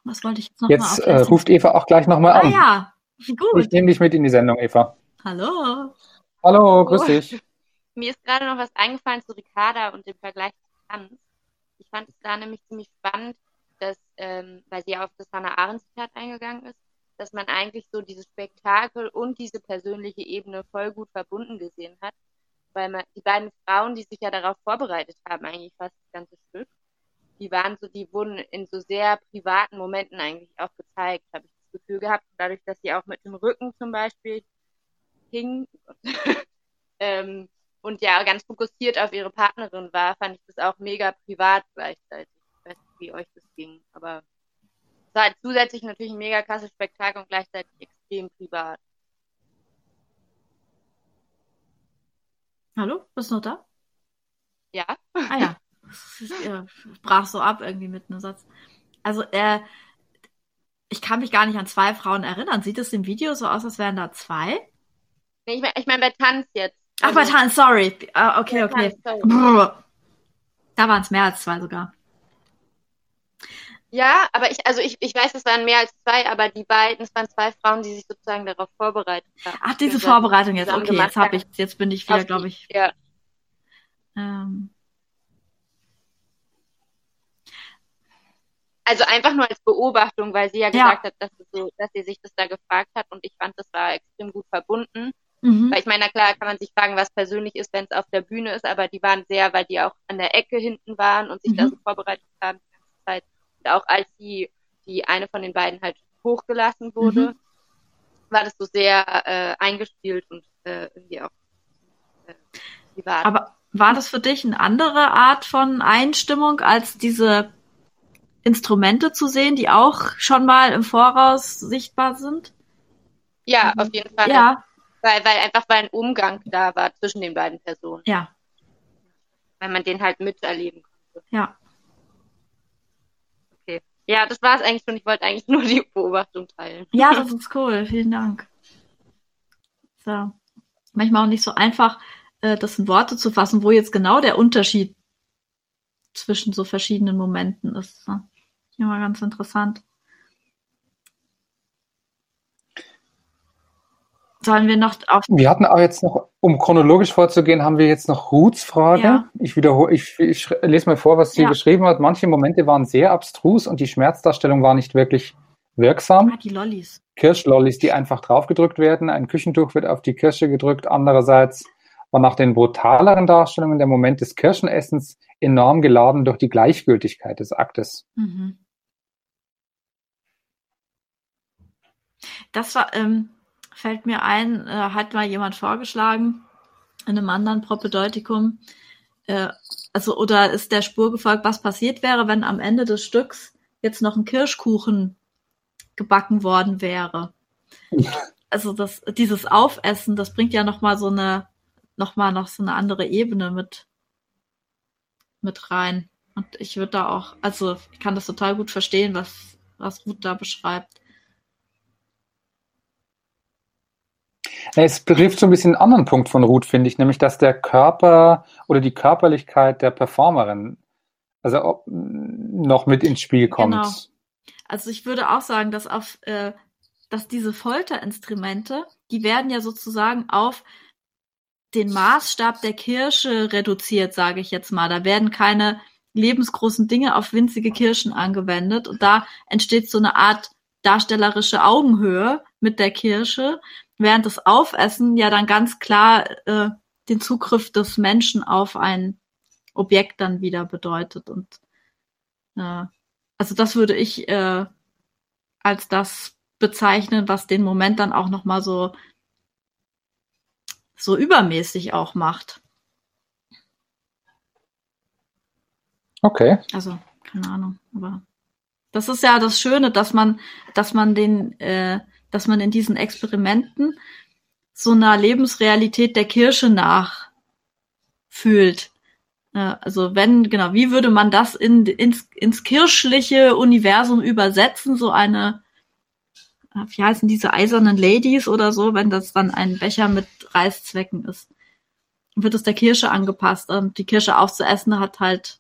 Was wollte ich jetzt noch Jetzt äh, ruft Eva auch gleich nochmal ah, an. ja, wie gut. Ich nehme dich mit in die Sendung, Eva. Hallo. Hallo, grüß oh. dich. Mir ist gerade noch was eingefallen zu Ricarda und dem Vergleich zu Tanz. Ich fand es da nämlich ziemlich spannend, dass, ähm, weil sie auf das Hannah Arendt-Zitat eingegangen ist, dass man eigentlich so dieses Spektakel und diese persönliche Ebene voll gut verbunden gesehen hat. Weil man, die beiden Frauen, die sich ja darauf vorbereitet haben, eigentlich fast das ganze Stück, die waren so, die wurden in so sehr privaten Momenten eigentlich auch gezeigt, habe ich das Gefühl gehabt. Dadurch, dass sie auch mit dem Rücken zum Beispiel hing ähm, und ja ganz fokussiert auf ihre Partnerin war, fand ich das auch mega privat gleichzeitig. Ich weiß nicht, wie euch das ging, aber es war halt zusätzlich natürlich ein mega krasses Spektakel und gleichzeitig extrem privat. Hallo, bist du noch da? Ja. Ah ja. ja brach so ab irgendwie mit einem Satz. Also, äh, ich kann mich gar nicht an zwei Frauen erinnern. Sieht es im Video so aus, als wären da zwei? Nee, ich meine ich mein bei Tanz jetzt. Ach, bei also Tanz, sorry. Ah, okay, okay. Da waren es mehr als zwei sogar. Ja, aber ich, also ich, ich weiß, es waren mehr als zwei, aber die beiden, es waren zwei Frauen, die sich sozusagen darauf vorbereitet haben. Ach, diese Vorbereitung jetzt, okay, jetzt habe ich, jetzt bin ich wieder, glaube ich. Ja. Ähm. Also einfach nur als Beobachtung, weil sie ja gesagt ja. hat, dass, so, dass sie sich das da gefragt hat und ich fand, das war extrem gut verbunden. Mhm. Weil ich meine, na klar kann man sich fragen, was persönlich ist, wenn es auf der Bühne ist, aber die waren sehr, weil die auch an der Ecke hinten waren und sich mhm. da so vorbereitet haben die ganze Zeit auch als die, die eine von den beiden halt hochgelassen wurde, mhm. war das so sehr äh, eingespielt und äh, irgendwie auch äh, privat. Aber war das für dich eine andere Art von Einstimmung, als diese Instrumente zu sehen, die auch schon mal im Voraus sichtbar sind? Ja, auf jeden Fall. Ja. Weil, weil einfach weil ein Umgang da war zwischen den beiden Personen. Ja. Weil man den halt miterleben konnte. Ja. Ja, das war es eigentlich schon. Ich wollte eigentlich nur die Beobachtung teilen. Ja, das ist cool. Vielen Dank. So. Manchmal auch nicht so einfach, äh, das in Worte zu fassen, wo jetzt genau der Unterschied zwischen so verschiedenen Momenten ist. Ne? Immer ganz interessant. Sollen wir noch auf. Wir hatten auch jetzt noch, um chronologisch vorzugehen, haben wir jetzt noch Ruths Frage. Ja. Ich wiederhole, ich, ich, lese mal vor, was sie ja. geschrieben hat. Manche Momente waren sehr abstrus und die Schmerzdarstellung war nicht wirklich wirksam. Ah, die Lollis. Kirschlollis, die einfach draufgedrückt werden. Ein Küchentuch wird auf die Kirsche gedrückt. Andererseits war nach den brutaleren Darstellungen der Moment des Kirschenessens enorm geladen durch die Gleichgültigkeit des Aktes. Mhm. Das war, ähm, fällt mir ein, äh, hat mal jemand vorgeschlagen in einem anderen Propedeutikum, äh, also oder ist der Spur gefolgt, was passiert wäre, wenn am Ende des Stücks jetzt noch ein Kirschkuchen gebacken worden wäre. Also das, dieses Aufessen, das bringt ja noch mal so eine, noch mal noch so eine andere Ebene mit, mit rein. Und ich würde da auch, also ich kann das total gut verstehen, was, was Ruth da beschreibt. Es betrifft so ein bisschen einen anderen Punkt von Ruth, finde ich, nämlich, dass der Körper oder die Körperlichkeit der Performerin also noch mit ins Spiel kommt. Genau. Also ich würde auch sagen, dass auf, äh, dass diese Folterinstrumente, die werden ja sozusagen auf den Maßstab der Kirsche reduziert, sage ich jetzt mal. Da werden keine lebensgroßen Dinge auf winzige Kirschen angewendet und da entsteht so eine Art darstellerische Augenhöhe mit der Kirsche, während das Aufessen ja dann ganz klar äh, den Zugriff des Menschen auf ein Objekt dann wieder bedeutet und äh, also das würde ich äh, als das bezeichnen, was den Moment dann auch noch mal so so übermäßig auch macht. Okay. Also keine Ahnung, aber das ist ja das Schöne, dass man, dass man den, äh, dass man in diesen Experimenten so einer Lebensrealität der Kirche nachfühlt. Also wenn, genau, wie würde man das in, ins, ins kirchliche Universum übersetzen, so eine, äh, wie heißen diese eisernen Ladies oder so, wenn das dann ein Becher mit Reißzwecken ist. Wird es der Kirche angepasst. Und die Kirche aufzuessen hat halt,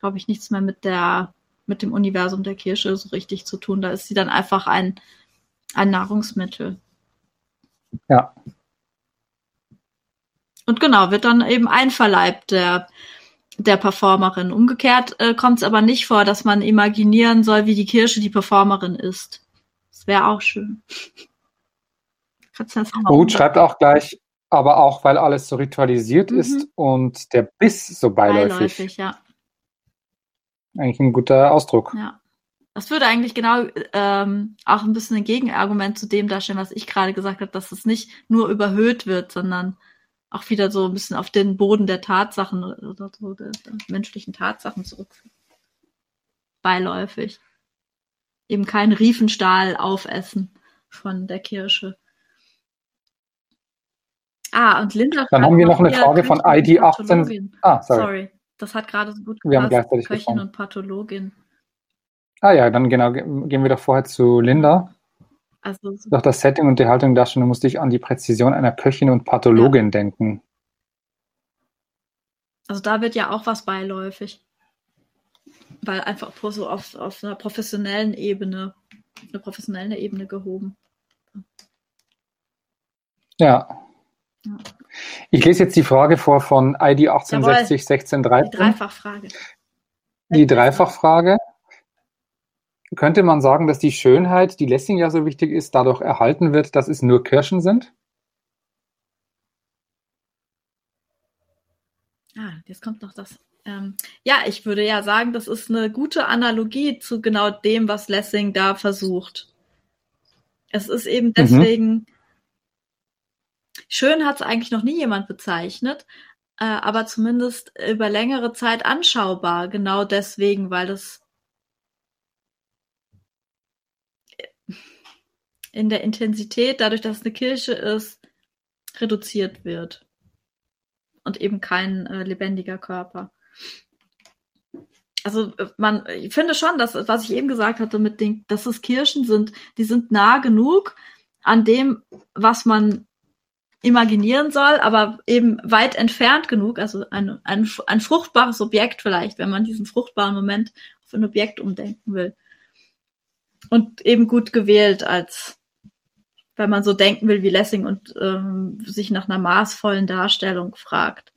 glaube ich, nichts mehr mit der, mit dem Universum der Kirche so richtig zu tun. Da ist sie dann einfach ein, ein Nahrungsmittel. Ja. Und genau, wird dann eben einverleibt der, der Performerin. Umgekehrt äh, kommt es aber nicht vor, dass man imaginieren soll, wie die Kirsche die Performerin ist. Das wäre auch schön. Ruth schreibt auch gleich, aber auch, weil alles so ritualisiert mhm. ist und der Biss so beiläufig. Beiläufig, ja. Eigentlich ein guter Ausdruck. Ja. Das würde eigentlich genau ähm, auch ein bisschen ein Gegenargument zu dem darstellen, was ich gerade gesagt habe, dass es nicht nur überhöht wird, sondern auch wieder so ein bisschen auf den Boden der Tatsachen oder so, der, der menschlichen Tatsachen zurückführen. Beiläufig. Eben kein Riefenstahl aufessen von der Kirche. Ah, und Linda. Dann haben wir noch eine Frage von ID 18. Ah, sorry. sorry. Das hat gerade so gut gepasst. Wir haben gleichzeitig Köchin gesprochen. und Pathologin. Ah ja, dann genau, gehen wir doch vorher zu Linda. Also, Doch das Setting und die Haltung darstellen, musste ich an die Präzision einer Köchin und Pathologin ja. denken. Also da wird ja auch was beiläufig. Weil einfach so auf, auf einer professionellen Ebene, eine professionelle Ebene gehoben. Ja. ja. Ich lese jetzt die Frage vor von ID 1860 1613. Die Dreifachfrage. Die Dreifachfrage. Könnte man sagen, dass die Schönheit, die Lessing ja so wichtig ist, dadurch erhalten wird, dass es nur Kirschen sind? Ah, jetzt kommt noch das. Ähm, ja, ich würde ja sagen, das ist eine gute Analogie zu genau dem, was Lessing da versucht. Es ist eben mhm. deswegen, mhm. schön hat es eigentlich noch nie jemand bezeichnet, äh, aber zumindest über längere Zeit anschaubar, genau deswegen, weil es in der Intensität, dadurch, dass es eine Kirche ist, reduziert wird. Und eben kein äh, lebendiger Körper. Also äh, man, ich finde schon, dass, was ich eben gesagt hatte, mit den, dass es Kirchen sind, die sind nah genug an dem, was man imaginieren soll, aber eben weit entfernt genug, also ein, ein, ein fruchtbares Objekt vielleicht, wenn man diesen fruchtbaren Moment auf ein Objekt umdenken will. Und eben gut gewählt als weil man so denken will wie Lessing und ähm, sich nach einer maßvollen Darstellung fragt.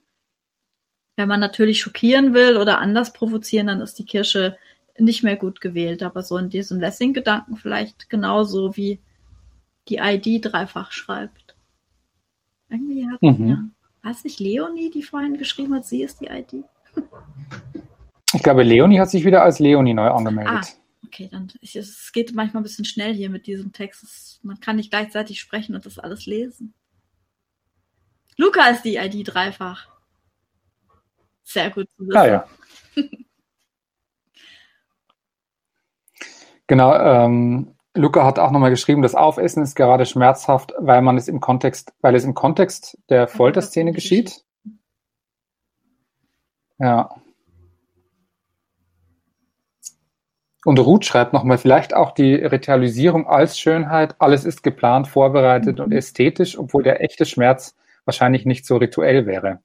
Wenn man natürlich schockieren will oder anders provozieren, dann ist die Kirsche nicht mehr gut gewählt, aber so in diesem Lessing-Gedanken vielleicht genauso wie die ID dreifach schreibt. Irgendwie hat, mhm. ja. War es nicht Leonie, die vorhin geschrieben hat, sie ist die ID? Ich glaube, Leonie hat sich wieder als Leonie neu angemeldet. Ah, okay, dann ich, es geht manchmal ein bisschen schnell hier mit diesem Text. Es, man kann nicht gleichzeitig sprechen und das alles lesen. Luca ist die ID dreifach. Sehr gut zu wissen. Ah, ja. genau, ähm, Luca hat auch nochmal geschrieben, das Aufessen ist gerade schmerzhaft, weil man es im Kontext, weil es im Kontext der Folterszene geschieht. Ja. Und Ruth schreibt nochmal, vielleicht auch die Ritualisierung als Schönheit, alles ist geplant, vorbereitet mhm. und ästhetisch, obwohl der echte Schmerz wahrscheinlich nicht so rituell wäre.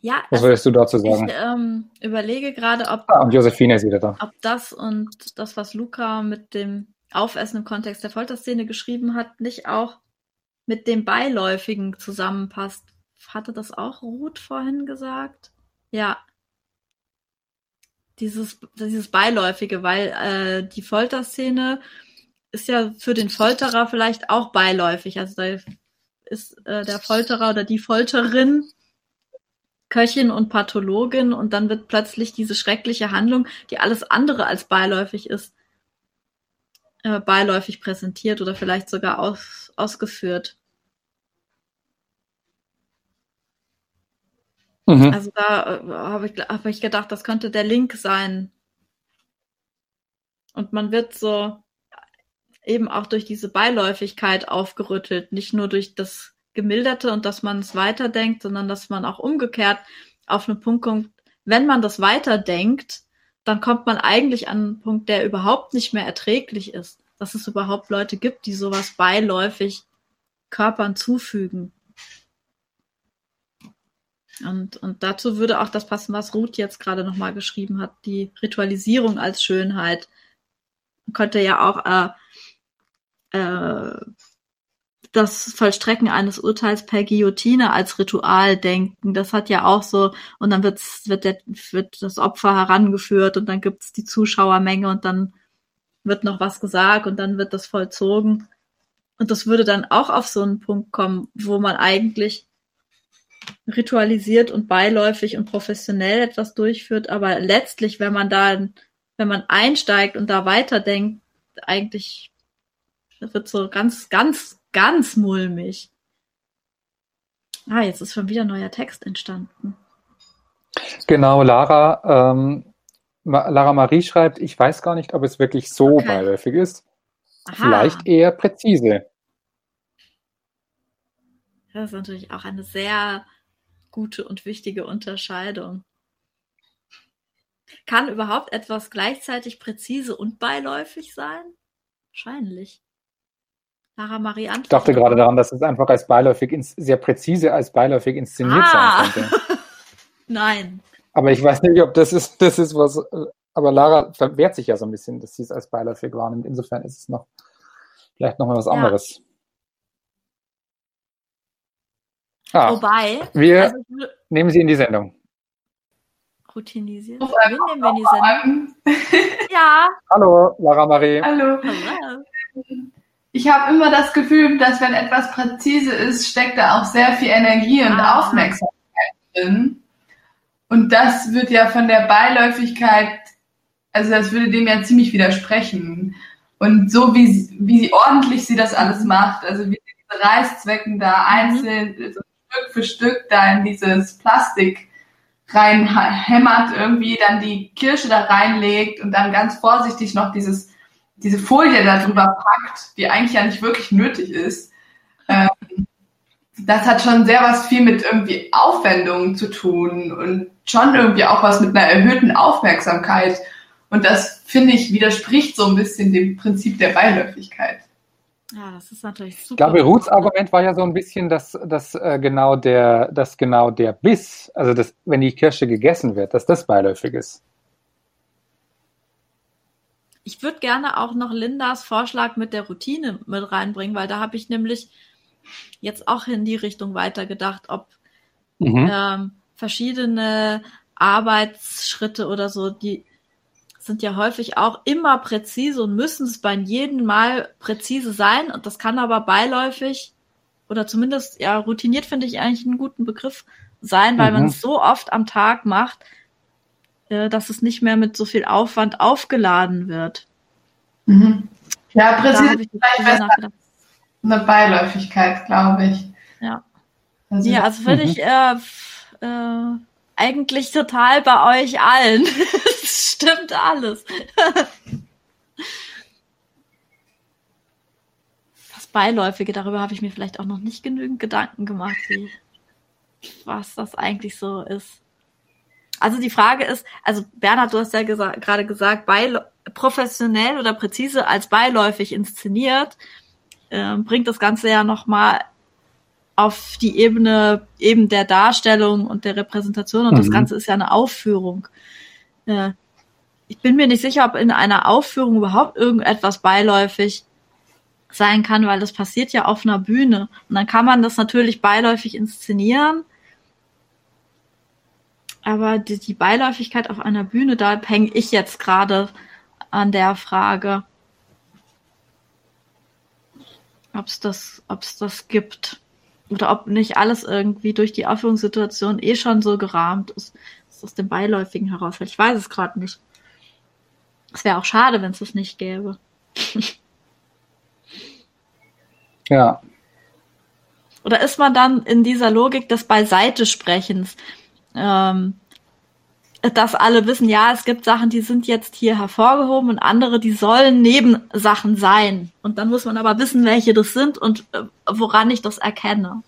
Ja, was also würdest du dazu sagen? Ich ähm, überlege gerade, ob, ah, und Josephine ist wieder da. ob das und das, was Luca mit dem Aufessen im Kontext der Folterszene geschrieben hat, nicht auch mit dem Beiläufigen zusammenpasst. Hatte das auch Ruth vorhin gesagt? Ja. Dieses, dieses Beiläufige, weil äh, die Folterszene ist ja für den Folterer vielleicht auch beiläufig. Also da ist äh, der Folterer oder die Folterin Köchin und Pathologin und dann wird plötzlich diese schreckliche Handlung, die alles andere als beiläufig ist, äh, beiläufig präsentiert oder vielleicht sogar aus, ausgeführt. Mhm. Also da äh, habe ich, hab ich gedacht, das könnte der Link sein. Und man wird so eben auch durch diese Beiläufigkeit aufgerüttelt, nicht nur durch das Gemilderte und dass man es weiterdenkt, sondern dass man auch umgekehrt auf einen Punkt kommt, wenn man das weiterdenkt, dann kommt man eigentlich an einen Punkt, der überhaupt nicht mehr erträglich ist. Dass es überhaupt Leute gibt, die sowas beiläufig Körpern zufügen. Und, und dazu würde auch das passen, was Ruth jetzt gerade nochmal geschrieben hat, die Ritualisierung als Schönheit. Könnte ja auch äh, äh, das Vollstrecken eines Urteils per Guillotine als Ritual denken. Das hat ja auch so, und dann wird's, wird, der, wird das Opfer herangeführt und dann gibt's die Zuschauermenge und dann wird noch was gesagt und dann wird das vollzogen. Und das würde dann auch auf so einen Punkt kommen, wo man eigentlich ritualisiert und beiläufig und professionell etwas durchführt, aber letztlich, wenn man da, wenn man einsteigt und da weiterdenkt, eigentlich wird so ganz, ganz, ganz mulmig. Ah, jetzt ist schon wieder neuer Text entstanden. Genau, Lara, ähm, Lara Marie schreibt, ich weiß gar nicht, ob es wirklich so okay. beiläufig ist. Aha. Vielleicht eher präzise. Das ist natürlich auch eine sehr gute und wichtige Unterscheidung. Kann überhaupt etwas gleichzeitig präzise und beiläufig sein? Wahrscheinlich. Lara Marie Ich dachte gerade daran, dass es einfach als beiläufig, sehr präzise als beiläufig inszeniert ah. sein könnte. Nein. Aber ich weiß nicht, ob das ist, das ist was, aber Lara verwehrt sich ja so ein bisschen, dass sie es als beiläufig wahrnimmt. Insofern ist es noch, vielleicht nochmal was anderes. Ah, Wobei, wir also nehmen sie in die Sendung. Routinisiert. Wen nehmen wir in die Sendung? ja. Hallo, Lara Marie. Hallo. Hallo ich habe immer das Gefühl, dass wenn etwas präzise ist, steckt da auch sehr viel Energie und ah. Aufmerksamkeit drin. Und das wird ja von der Beiläufigkeit, also das würde dem ja ziemlich widersprechen. Und so wie, wie ordentlich sie das alles macht, also wie sie diese Reißzwecken da mhm. einzeln, so Stück für Stück da in dieses Plastik reinhämmert, irgendwie dann die Kirsche da reinlegt und dann ganz vorsichtig noch dieses diese Folie darüber packt, die eigentlich ja nicht wirklich nötig ist, ähm, das hat schon sehr was viel mit irgendwie Aufwendungen zu tun und schon irgendwie auch was mit einer erhöhten Aufmerksamkeit. Und das, finde ich, widerspricht so ein bisschen dem Prinzip der Beiläufigkeit. Ja, das ist natürlich super. Ich glaube, Ruths Argument war ja so ein bisschen, dass, dass, äh, genau, der, dass genau der Biss, also das, wenn die Kirsche gegessen wird, dass das beiläufig ist. Ich würde gerne auch noch Lindas Vorschlag mit der Routine mit reinbringen, weil da habe ich nämlich jetzt auch in die Richtung weitergedacht, ob mhm. ähm, verschiedene Arbeitsschritte oder so, die sind ja häufig auch immer präzise und müssen es bei jedem Mal präzise sein. Und das kann aber beiläufig oder zumindest ja routiniert finde ich eigentlich einen guten Begriff sein, weil mhm. man es so oft am Tag macht, äh, dass es nicht mehr mit so viel Aufwand aufgeladen wird. Mhm. Ja, präzise eine Beiläufigkeit, glaube ich. Ja. Also, ja, also finde ich äh, äh, eigentlich total bei euch allen. das stimmt alles. das Beiläufige, darüber habe ich mir vielleicht auch noch nicht genügend Gedanken gemacht, wie, was das eigentlich so ist. Also die Frage ist, also Bernhard, du hast ja gesa gerade gesagt, professionell oder präzise als beiläufig inszeniert, äh, bringt das Ganze ja nochmal auf die Ebene eben der Darstellung und der Repräsentation und mhm. das Ganze ist ja eine Aufführung. Äh, ich bin mir nicht sicher, ob in einer Aufführung überhaupt irgendetwas beiläufig sein kann, weil das passiert ja auf einer Bühne. Und dann kann man das natürlich beiläufig inszenieren. Aber die, die Beiläufigkeit auf einer Bühne, da hänge ich jetzt gerade an der Frage, ob es das, ob's das gibt oder ob nicht alles irgendwie durch die Aufführungssituation eh schon so gerahmt ist, dass aus dem Beiläufigen herausfällt. Ich weiß es gerade nicht. Es wäre auch schade, wenn es das nicht gäbe. ja. Oder ist man dann in dieser Logik des Beiseitesprechens, ähm, dass alle wissen, ja, es gibt Sachen, die sind jetzt hier hervorgehoben und andere, die sollen Nebensachen sein. Und dann muss man aber wissen, welche das sind und äh, woran ich das erkenne.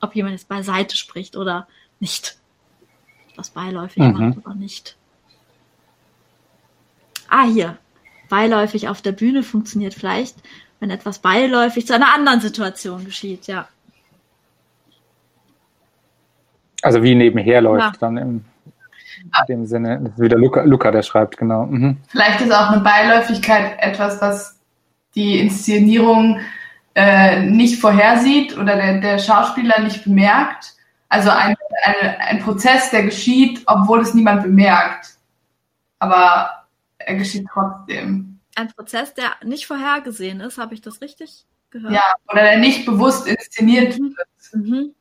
Ob jemand jetzt beiseite spricht oder nicht. Was beiläufig mhm. macht oder nicht. Ah, hier. Beiläufig auf der Bühne funktioniert vielleicht, wenn etwas beiläufig zu einer anderen Situation geschieht, ja. Also wie nebenher läuft ja. dann im in dem Sinne. Das ist wieder Luca, Luca der schreibt, genau. Mhm. Vielleicht ist auch eine Beiläufigkeit etwas, was die Inszenierung äh, nicht vorhersieht oder der, der Schauspieler nicht bemerkt. Also ein, ein, ein Prozess, der geschieht, obwohl es niemand bemerkt. Aber er geschieht trotzdem. Ein Prozess, der nicht vorhergesehen ist, habe ich das richtig gehört? Ja, oder der nicht bewusst inszeniert mhm. wird. Mhm.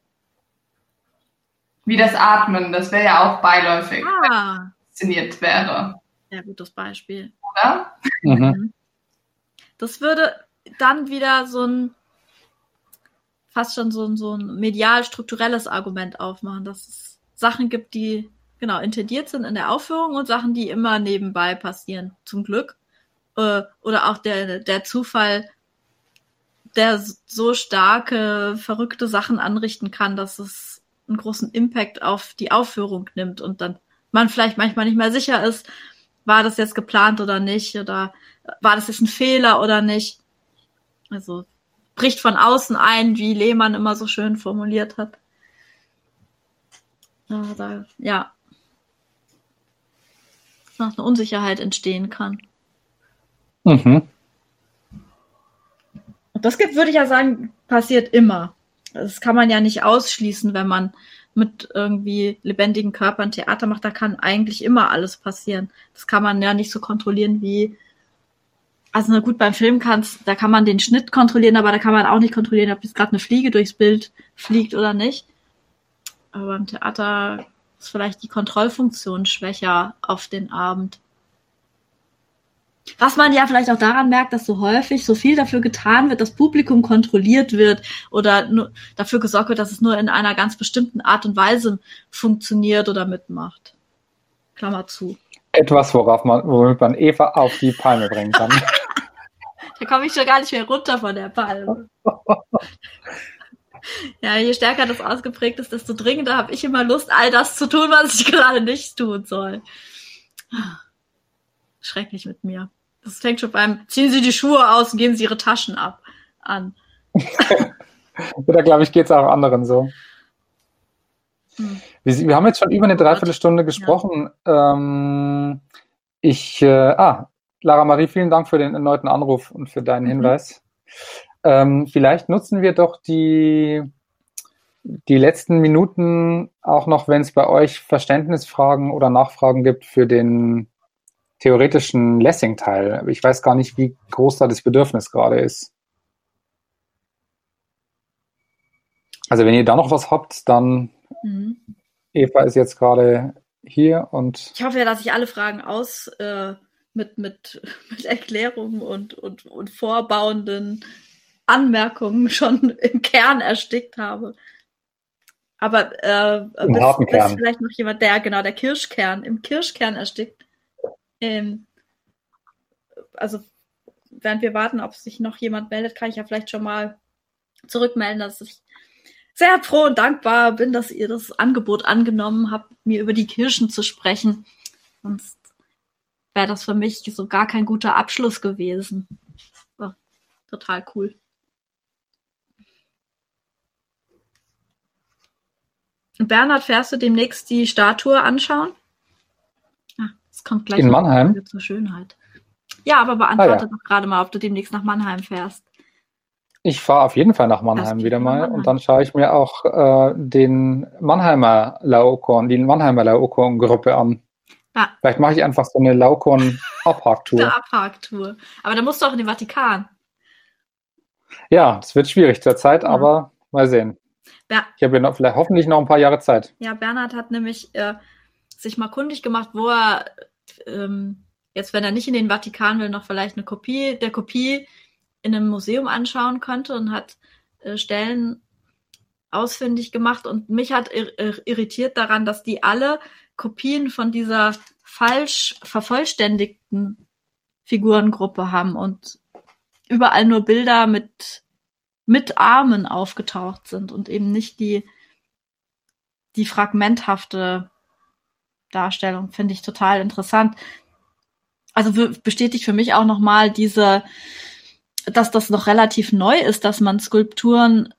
Wie das Atmen, das wäre ja auch beiläufig, ah. inszeniert wäre. Sehr gutes Beispiel. Oder? Mhm. mhm. Das würde dann wieder so ein fast schon so ein, so ein medial-strukturelles Argument aufmachen, dass es Sachen gibt, die genau intendiert sind in der Aufführung und Sachen, die immer nebenbei passieren, zum Glück. Äh, oder auch der, der Zufall, der so starke, verrückte Sachen anrichten kann, dass es einen großen Impact auf die Aufführung nimmt und dann man vielleicht manchmal nicht mehr sicher ist, war das jetzt geplant oder nicht oder war das jetzt ein Fehler oder nicht. Also bricht von außen ein, wie Lehmann immer so schön formuliert hat. Ja, da, ja. Dass eine Unsicherheit entstehen kann. Mhm. Und das gibt, würde ich ja sagen, passiert immer. Das kann man ja nicht ausschließen, wenn man mit irgendwie lebendigen Körpern Theater macht. Da kann eigentlich immer alles passieren. Das kann man ja nicht so kontrollieren wie, also na gut, beim Film kann's, da kann man den Schnitt kontrollieren, aber da kann man auch nicht kontrollieren, ob jetzt gerade eine Fliege durchs Bild fliegt oder nicht. Aber beim Theater ist vielleicht die Kontrollfunktion schwächer auf den Abend. Was man ja vielleicht auch daran merkt, dass so häufig so viel dafür getan wird, dass Publikum kontrolliert wird oder nur dafür gesorgt wird, dass es nur in einer ganz bestimmten Art und Weise funktioniert oder mitmacht. Klammer zu. Etwas, worauf man, womit man Eva auf die Palme bringen kann. da komme ich schon gar nicht mehr runter von der Palme. ja, je stärker das ausgeprägt ist, desto dringender habe ich immer Lust, all das zu tun, was ich gerade nicht tun soll schrecklich mit mir. Das fängt schon beim ziehen Sie die Schuhe aus und geben Sie Ihre Taschen ab an. da glaube ich, geht es auch anderen so. Hm. Wir, wir, haben jetzt schon über eine Dreiviertelstunde gesprochen. Ja. Ähm, ich, äh, ah, Lara Marie, vielen Dank für den erneuten Anruf und für deinen mhm. Hinweis. Ähm, vielleicht nutzen wir doch die die letzten Minuten auch noch, wenn es bei euch Verständnisfragen oder Nachfragen gibt für den theoretischen Lessing-Teil. Ich weiß gar nicht, wie groß da das Bedürfnis gerade ist. Also wenn ihr da noch was habt, dann mhm. Eva ist jetzt gerade hier und. Ich hoffe ja, dass ich alle Fragen aus äh, mit, mit, mit Erklärungen und, und, und vorbauenden Anmerkungen schon im Kern erstickt habe. Aber äh, bis, bis vielleicht noch jemand, der genau der Kirschkern im Kirschkern erstickt. Ähm, also während wir warten, ob sich noch jemand meldet, kann ich ja vielleicht schon mal zurückmelden, dass ich sehr froh und dankbar bin, dass ihr das Angebot angenommen habt, mir über die Kirschen zu sprechen. Sonst wäre das für mich so gar kein guter Abschluss gewesen. So, total cool. Bernhard, fährst du demnächst die Statue anschauen? Es kommt gleich in Mannheim zur Schönheit. Ja, aber beantworte ah, ja. doch gerade mal, ob du demnächst nach Mannheim fährst. Ich fahre auf jeden Fall nach Mannheim wieder mal Mannheim. und dann schaue ich mir auch äh, den Mannheimer Laokorn, die Mannheimer Laokorn-Gruppe an. Ja. Vielleicht mache ich einfach so eine Laokorn-Abhaktour. Eine Abhaktour. Aber da musst du auch in den Vatikan. Ja, das wird schwierig zurzeit, ja. aber mal sehen. Ber ich habe ja noch, vielleicht hoffentlich noch ein paar Jahre Zeit. Ja, Bernhard hat nämlich äh, sich mal kundig gemacht, wo er ähm, jetzt, wenn er nicht in den Vatikan will, noch vielleicht eine Kopie der Kopie in einem Museum anschauen könnte und hat äh, Stellen ausfindig gemacht. Und mich hat ir irritiert daran, dass die alle Kopien von dieser falsch vervollständigten Figurengruppe haben und überall nur Bilder mit mit Armen aufgetaucht sind und eben nicht die die fragmenthafte Darstellung finde ich total interessant. Also bestätigt für mich auch nochmal diese dass das noch relativ neu ist, dass man Skulpturen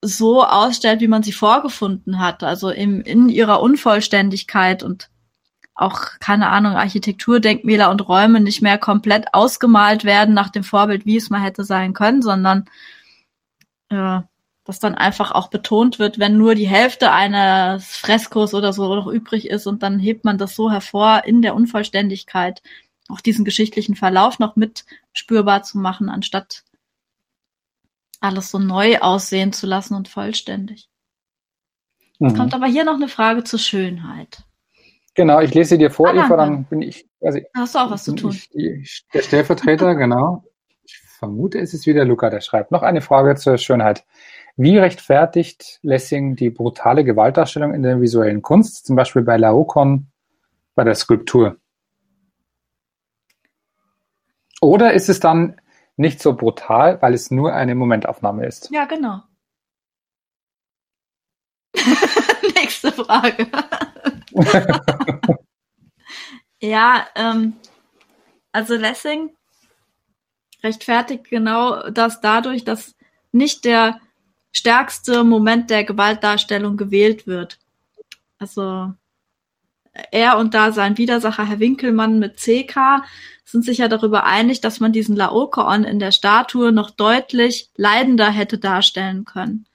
so ausstellt, wie man sie vorgefunden hat, also im, in ihrer Unvollständigkeit und auch, keine Ahnung, Architekturdenkmäler und Räume nicht mehr komplett ausgemalt werden nach dem Vorbild, wie es mal hätte sein können, sondern äh, dass dann einfach auch betont wird, wenn nur die Hälfte eines Freskos oder so noch übrig ist und dann hebt man das so hervor in der Unvollständigkeit, auch diesen geschichtlichen Verlauf noch mit spürbar zu machen, anstatt alles so neu aussehen zu lassen und vollständig. Jetzt mhm. kommt aber hier noch eine Frage zur Schönheit. Genau, ich lese dir vor, ah, Eva, dann bin ich. Also Hast du auch was zu tun? Ich, der Stellvertreter, genau. Ich vermute, es ist wieder Luca, der schreibt. Noch eine Frage zur Schönheit. Wie rechtfertigt Lessing die brutale Gewaltdarstellung in der visuellen Kunst, zum Beispiel bei Laocoon bei der Skulptur? Oder ist es dann nicht so brutal, weil es nur eine Momentaufnahme ist? Ja, genau. Nächste Frage. ja, ähm, also Lessing rechtfertigt genau das dadurch, dass nicht der stärkste Moment der Gewaltdarstellung gewählt wird. Also er und da sein Widersacher Herr Winkelmann mit CK sind sich ja darüber einig, dass man diesen Laokoon in der Statue noch deutlich leidender hätte darstellen können.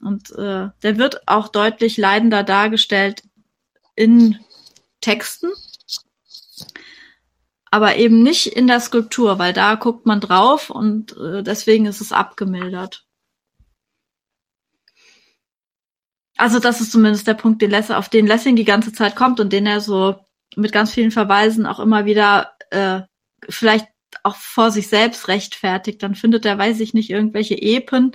Und äh, der wird auch deutlich leidender dargestellt in Texten, aber eben nicht in der Skulptur, weil da guckt man drauf und äh, deswegen ist es abgemildert. Also das ist zumindest der Punkt, den Lessing, auf den Lessing die ganze Zeit kommt und den er so mit ganz vielen Verweisen auch immer wieder äh, vielleicht auch vor sich selbst rechtfertigt. Dann findet er, weiß ich nicht, irgendwelche Epen,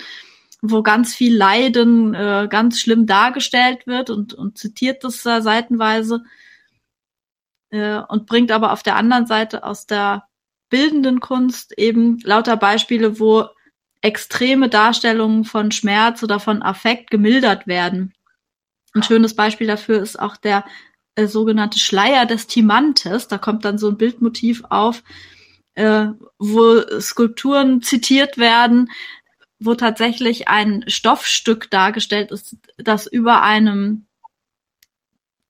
wo ganz viel Leiden äh, ganz schlimm dargestellt wird und, und zitiert das äh, seitenweise äh, und bringt aber auf der anderen Seite aus der bildenden Kunst eben lauter Beispiele, wo extreme Darstellungen von Schmerz oder von Affekt gemildert werden. Ein schönes Beispiel dafür ist auch der äh, sogenannte Schleier des Timantes. Da kommt dann so ein Bildmotiv auf, äh, wo Skulpturen zitiert werden, wo tatsächlich ein Stoffstück dargestellt ist, das über einem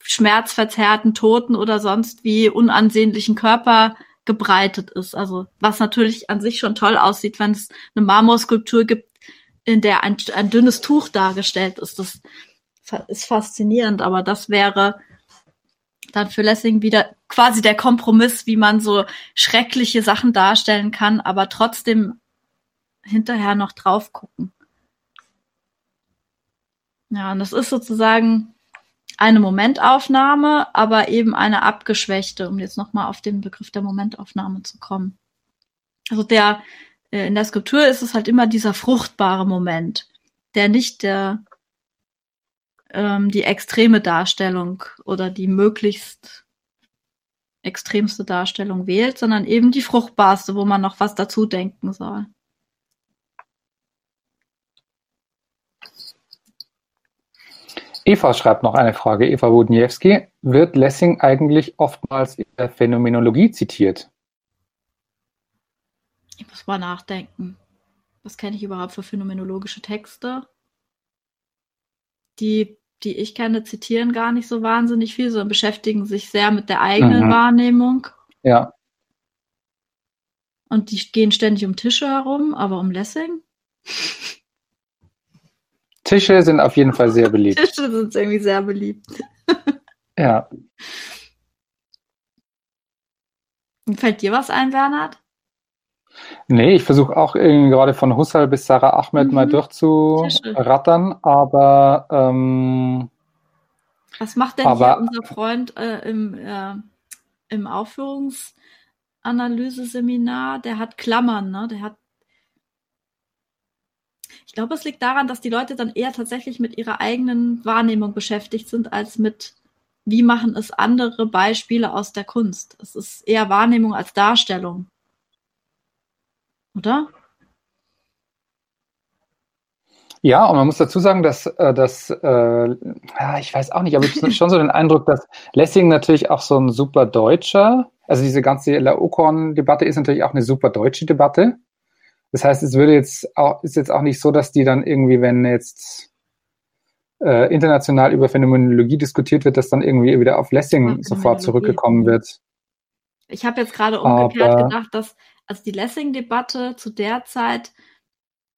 schmerzverzerrten Toten oder sonst wie unansehnlichen Körper gebreitet ist. Also was natürlich an sich schon toll aussieht, wenn es eine Marmorskulptur gibt, in der ein, ein dünnes Tuch dargestellt ist. Das ist faszinierend, aber das wäre dann für Lessing wieder quasi der Kompromiss, wie man so schreckliche Sachen darstellen kann, aber trotzdem hinterher noch drauf gucken. Ja, und das ist sozusagen eine Momentaufnahme, aber eben eine abgeschwächte, um jetzt nochmal auf den Begriff der Momentaufnahme zu kommen. Also der, äh, in der Skulptur ist es halt immer dieser fruchtbare Moment, der nicht der, ähm, die extreme Darstellung oder die möglichst extremste Darstellung wählt, sondern eben die fruchtbarste, wo man noch was dazu denken soll. Eva schreibt noch eine Frage. Eva Wodniewski. Wird Lessing eigentlich oftmals in der Phänomenologie zitiert? Ich muss mal nachdenken. Was kenne ich überhaupt für phänomenologische Texte? Die, die ich kenne, zitieren gar nicht so wahnsinnig viel, sondern beschäftigen sich sehr mit der eigenen mhm. Wahrnehmung. Ja. Und die gehen ständig um Tische herum, aber um Lessing? Tische sind auf jeden Fall sehr beliebt. Tische sind irgendwie sehr beliebt. ja. Fällt dir was ein, Bernhard? Nee, ich versuche auch gerade von Husserl bis Sarah Ahmed mhm. mal durchzurattern, aber ähm, was macht denn aber, hier unser Freund äh, im, äh, im Aufführungsanalyse-Seminar? Der hat Klammern, ne? Der hat ich glaube, es liegt daran, dass die Leute dann eher tatsächlich mit ihrer eigenen Wahrnehmung beschäftigt sind, als mit, wie machen es andere Beispiele aus der Kunst. Es ist eher Wahrnehmung als Darstellung. Oder? Ja, und man muss dazu sagen, dass, äh, dass äh, ich weiß auch nicht, aber ich habe schon so den Eindruck, dass Lessing natürlich auch so ein super Deutscher, also diese ganze Laocoon-Debatte ist natürlich auch eine super deutsche Debatte. Das heißt, es würde jetzt auch, ist jetzt auch nicht so, dass die dann irgendwie, wenn jetzt äh, international über Phänomenologie diskutiert wird, dass dann irgendwie wieder auf Lessing sofort zurückgekommen wird. Ich habe jetzt gerade umgekehrt Aber, gedacht, dass also die Lessing-Debatte zu der Zeit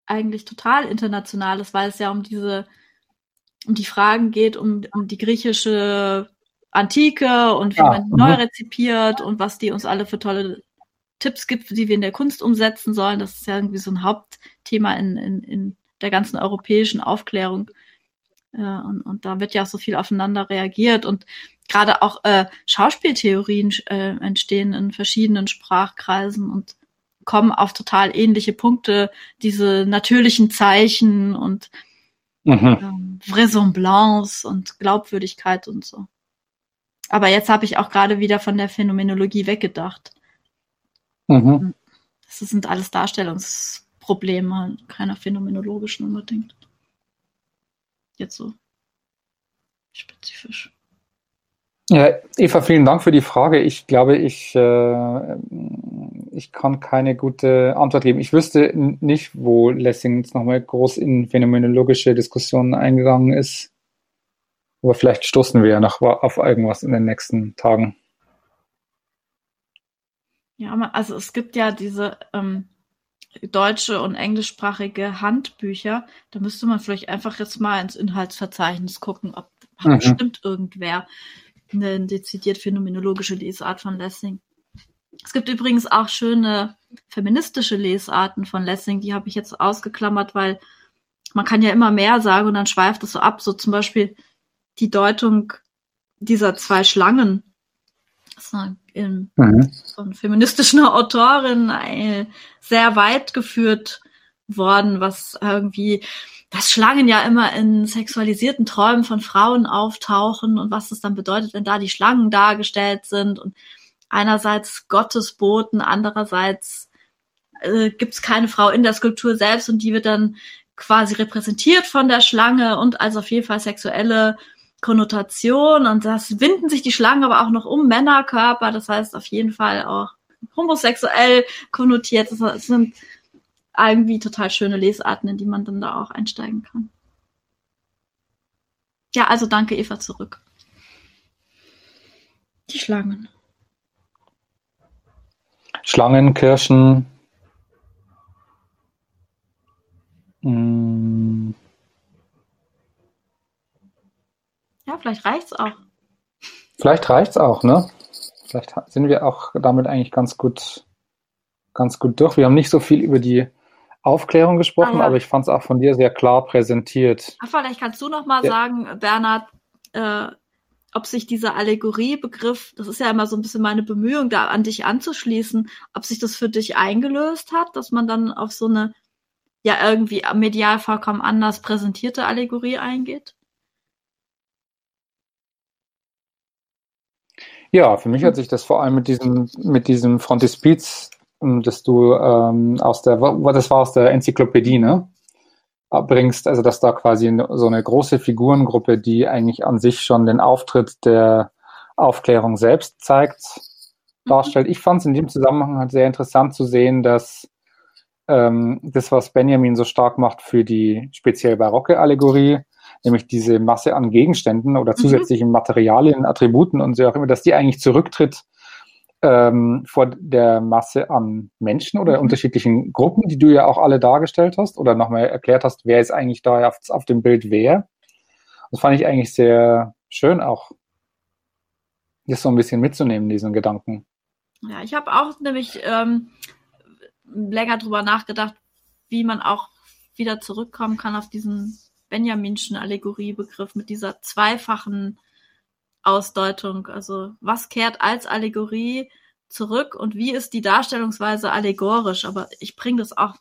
eigentlich total international ist, weil es ja um diese um die Fragen geht, um, um die griechische Antike und wie ja, man neu mhm. rezipiert und was die uns alle für tolle Tipps gibt, die wir in der Kunst umsetzen sollen. Das ist ja irgendwie so ein Hauptthema in, in, in der ganzen europäischen Aufklärung. Äh, und, und da wird ja auch so viel aufeinander reagiert und gerade auch äh, Schauspieltheorien äh, entstehen in verschiedenen Sprachkreisen und kommen auf total ähnliche Punkte, diese natürlichen Zeichen und mhm. ähm, Vraisemblance und Glaubwürdigkeit und so. Aber jetzt habe ich auch gerade wieder von der Phänomenologie weggedacht. Mhm. Das sind alles Darstellungsprobleme, keiner phänomenologischen unbedingt. Jetzt so spezifisch. Ja, Eva, vielen Dank für die Frage. Ich glaube, ich, äh, ich kann keine gute Antwort geben. Ich wüsste nicht, wo Lessing jetzt nochmal groß in phänomenologische Diskussionen eingegangen ist. Aber vielleicht stoßen wir ja noch auf irgendwas in den nächsten Tagen. Ja, also es gibt ja diese ähm, deutsche und englischsprachige Handbücher. Da müsste man vielleicht einfach jetzt mal ins Inhaltsverzeichnis gucken, ob mhm. bestimmt irgendwer eine dezidiert phänomenologische Lesart von Lessing. Es gibt übrigens auch schöne feministische Lesarten von Lessing, die habe ich jetzt ausgeklammert, weil man kann ja immer mehr sagen und dann schweift es so ab. So zum Beispiel die Deutung dieser zwei Schlangen, in, mhm. von feministischer Autorin äh, sehr weit geführt worden, was irgendwie, dass Schlangen ja immer in sexualisierten Träumen von Frauen auftauchen und was das dann bedeutet, wenn da die Schlangen dargestellt sind und einerseits Gottesboten, andererseits äh, gibt es keine Frau in der Skulptur selbst und die wird dann quasi repräsentiert von der Schlange und als auf jeden Fall sexuelle Konnotation und das winden sich die Schlangen aber auch noch um Männerkörper, das heißt auf jeden Fall auch homosexuell konnotiert. Das sind irgendwie total schöne Lesarten, in die man dann da auch einsteigen kann. Ja, also danke Eva zurück. Die Schlangen. Schlangen, Kirschen. Mh. Hm. vielleicht reicht's auch. Vielleicht reicht's auch, ne? Vielleicht sind wir auch damit eigentlich ganz gut, ganz gut durch. Wir haben nicht so viel über die Aufklärung gesprochen, ah, ja. aber ich fand es auch von dir sehr klar präsentiert. Ach, vielleicht kannst du noch mal ja. sagen, Bernhard, äh, ob sich dieser Allegoriebegriff, das ist ja immer so ein bisschen meine Bemühung, da an dich anzuschließen, ob sich das für dich eingelöst hat, dass man dann auf so eine ja irgendwie medial vollkommen anders präsentierte Allegorie eingeht? Ja, für mich hat sich das vor allem mit diesem, mit diesem Frontispiz, ähm, dass du ähm, aus der, das war aus der Enzyklopädie, ne? Bringst, also dass da quasi so eine große Figurengruppe, die eigentlich an sich schon den Auftritt der Aufklärung selbst zeigt, mhm. darstellt. Ich fand es in dem Zusammenhang halt sehr interessant zu sehen, dass ähm, das, was Benjamin so stark macht für die speziell barocke Allegorie, nämlich diese Masse an Gegenständen oder mhm. zusätzlichen mhm. Materialien, Attributen und so auch immer, dass die eigentlich zurücktritt ähm, vor der Masse an Menschen oder mhm. unterschiedlichen Gruppen, die du ja auch alle dargestellt hast oder nochmal erklärt hast, wer ist eigentlich da auf, auf dem Bild wer. Das fand ich eigentlich sehr schön auch, das so ein bisschen mitzunehmen, diesen Gedanken. Ja, ich habe auch nämlich ähm, länger drüber nachgedacht, wie man auch wieder zurückkommen kann auf diesen Benjaminschen Allegoriebegriff mit dieser zweifachen Ausdeutung. Also was kehrt als Allegorie zurück und wie ist die Darstellungsweise allegorisch? Aber ich bringe das auch,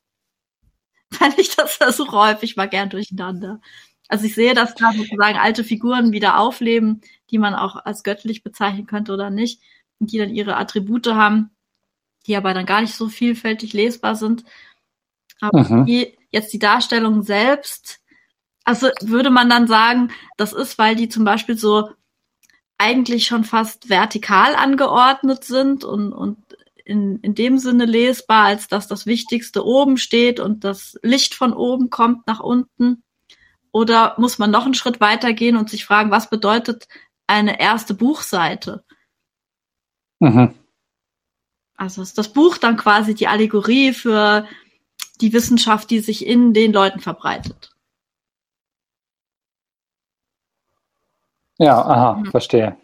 wenn ich das versuche, häufig mal gern durcheinander. Also ich sehe, dass da sozusagen alte Figuren wieder aufleben, die man auch als göttlich bezeichnen könnte oder nicht, und die dann ihre Attribute haben, die aber dann gar nicht so vielfältig lesbar sind. Aber mhm. die, jetzt die Darstellung selbst also würde man dann sagen, das ist, weil die zum Beispiel so eigentlich schon fast vertikal angeordnet sind und, und in, in dem Sinne lesbar, als dass das Wichtigste oben steht und das Licht von oben kommt nach unten? Oder muss man noch einen Schritt weiter gehen und sich fragen, was bedeutet eine erste Buchseite? Mhm. Also ist das Buch dann quasi die Allegorie für die Wissenschaft, die sich in den Leuten verbreitet. Ja, aha, mhm. verstehe.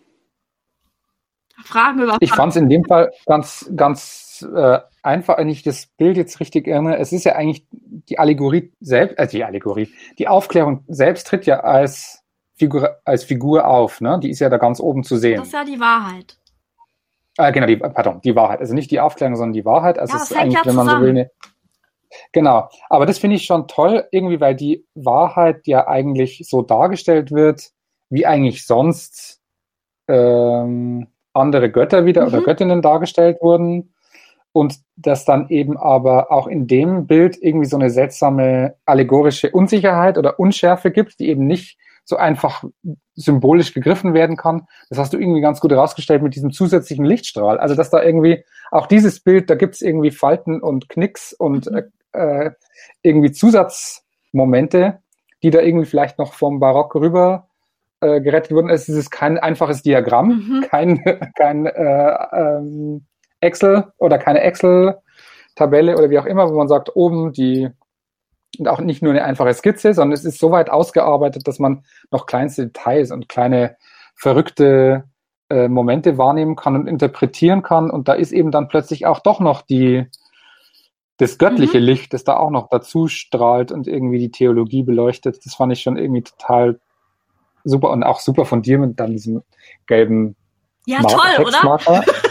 Fragen über Ich fand es in dem Fall ganz, ganz äh, einfach, wenn ich das Bild jetzt richtig erinnere. Es ist ja eigentlich die Allegorie selbst, äh, die Allegorie, die Aufklärung selbst tritt ja als Figur, als Figur auf, ne? Die ist ja da ganz oben zu sehen. Das ist ja die Wahrheit. Äh, genau, die, pardon, die Wahrheit. Also nicht die Aufklärung, sondern die Wahrheit. Also ja, es ist eigentlich, ja wenn man so will, eine, Genau, aber das finde ich schon toll, irgendwie, weil die Wahrheit ja eigentlich so dargestellt wird, wie eigentlich sonst ähm, andere Götter wieder mhm. oder Göttinnen dargestellt wurden. Und dass dann eben aber auch in dem Bild irgendwie so eine seltsame allegorische Unsicherheit oder Unschärfe gibt, die eben nicht so einfach symbolisch gegriffen werden kann. Das hast du irgendwie ganz gut herausgestellt mit diesem zusätzlichen Lichtstrahl. Also dass da irgendwie auch dieses Bild, da gibt es irgendwie Falten und Knicks und mhm. äh, irgendwie Zusatzmomente, die da irgendwie vielleicht noch vom Barock rüber äh, gerettet wurden, ist es kein einfaches Diagramm, mhm. kein, kein äh, ähm, Excel oder keine Excel-Tabelle oder wie auch immer, wo man sagt, oben die und auch nicht nur eine einfache Skizze, sondern es ist so weit ausgearbeitet, dass man noch kleinste Details und kleine verrückte äh, Momente wahrnehmen kann und interpretieren kann. Und da ist eben dann plötzlich auch doch noch die, das göttliche mhm. Licht, das da auch noch dazu strahlt und irgendwie die Theologie beleuchtet. Das fand ich schon irgendwie total super und auch super von dir mit dann diesem gelben ja, toll, oder?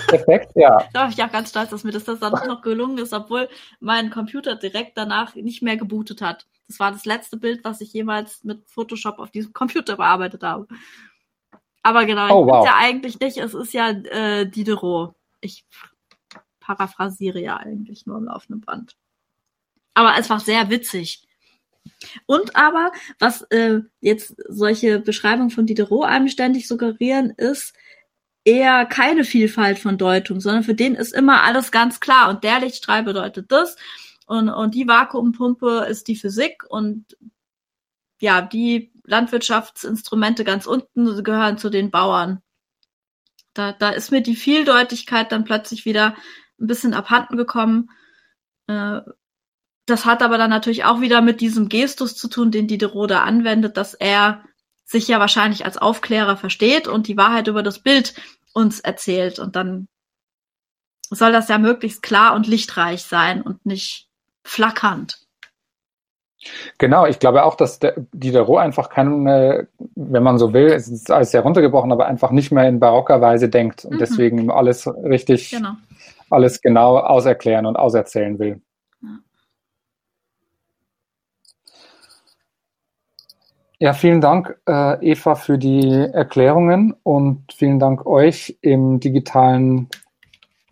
Perfekt, ja. Da bin ich auch ganz stolz, dass mir das, das dann noch gelungen ist, obwohl mein Computer direkt danach nicht mehr gebootet hat. Das war das letzte Bild, was ich jemals mit Photoshop auf diesem Computer bearbeitet habe. Aber genau, oh, wow. ja eigentlich nicht. Es ist ja äh, Diderot. Ich paraphrasiere ja eigentlich nur im laufenden Band. Aber es war sehr witzig. Und aber, was äh, jetzt solche Beschreibungen von Diderot einem ständig suggerieren, ist eher keine Vielfalt von Deutung, sondern für den ist immer alles ganz klar. Und der Lichtstrahl bedeutet das. Und, und die Vakuumpumpe ist die Physik und ja, die Landwirtschaftsinstrumente ganz unten gehören zu den Bauern. Da, da ist mir die Vieldeutigkeit dann plötzlich wieder ein bisschen abhanden gekommen, äh, das hat aber dann natürlich auch wieder mit diesem Gestus zu tun, den Diderot da anwendet, dass er sich ja wahrscheinlich als Aufklärer versteht und die Wahrheit über das Bild uns erzählt. Und dann soll das ja möglichst klar und lichtreich sein und nicht flackernd. Genau, ich glaube auch, dass der Diderot einfach keine, wenn man so will, es ist alles sehr runtergebrochen, aber einfach nicht mehr in barocker Weise denkt und mhm. deswegen alles richtig, genau. alles genau auserklären und auserzählen will. Ja, vielen Dank, äh, Eva, für die Erklärungen und vielen Dank euch im digitalen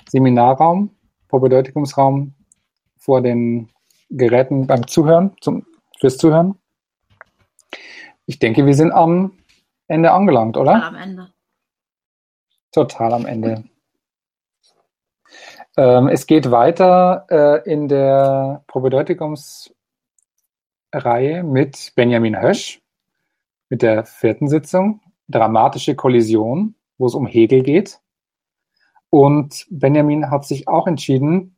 Seminarraum, Propedeutikungsraum vor den Geräten beim Zuhören, zum, fürs Zuhören. Ich denke, wir sind am Ende angelangt, oder? Total am Ende. Total am Ende. Ähm, es geht weiter äh, in der Propedeutikungsreihe mit Benjamin Hösch mit der vierten Sitzung, dramatische Kollision, wo es um Hegel geht. Und Benjamin hat sich auch entschieden,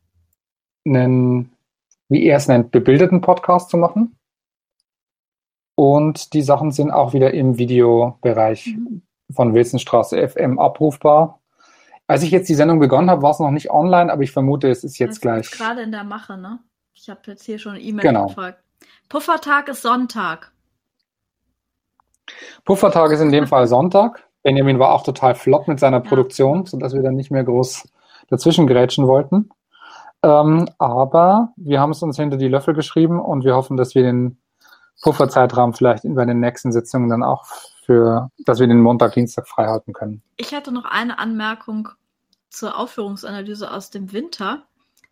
einen, wie er es nennt, bebildeten Podcast zu machen. Und die Sachen sind auch wieder im Videobereich mhm. von Wilsonstraße FM abrufbar. Als ich jetzt die Sendung begonnen habe, war es noch nicht online, aber ich vermute, es ist jetzt das gleich. Ist gerade in der Mache, ne? Ich habe jetzt hier schon E-Mail genau. gefragt. Puffertag ist Sonntag. Puffertag ist in dem Fall Sonntag. Benjamin war auch total flott mit seiner Produktion, sodass wir dann nicht mehr groß dazwischen grätschen wollten. Ähm, aber wir haben es uns hinter die Löffel geschrieben und wir hoffen, dass wir den Pufferzeitraum vielleicht bei den nächsten Sitzungen dann auch für, dass wir den Montag, Dienstag frei halten können. Ich hätte noch eine Anmerkung zur Aufführungsanalyse aus dem Winter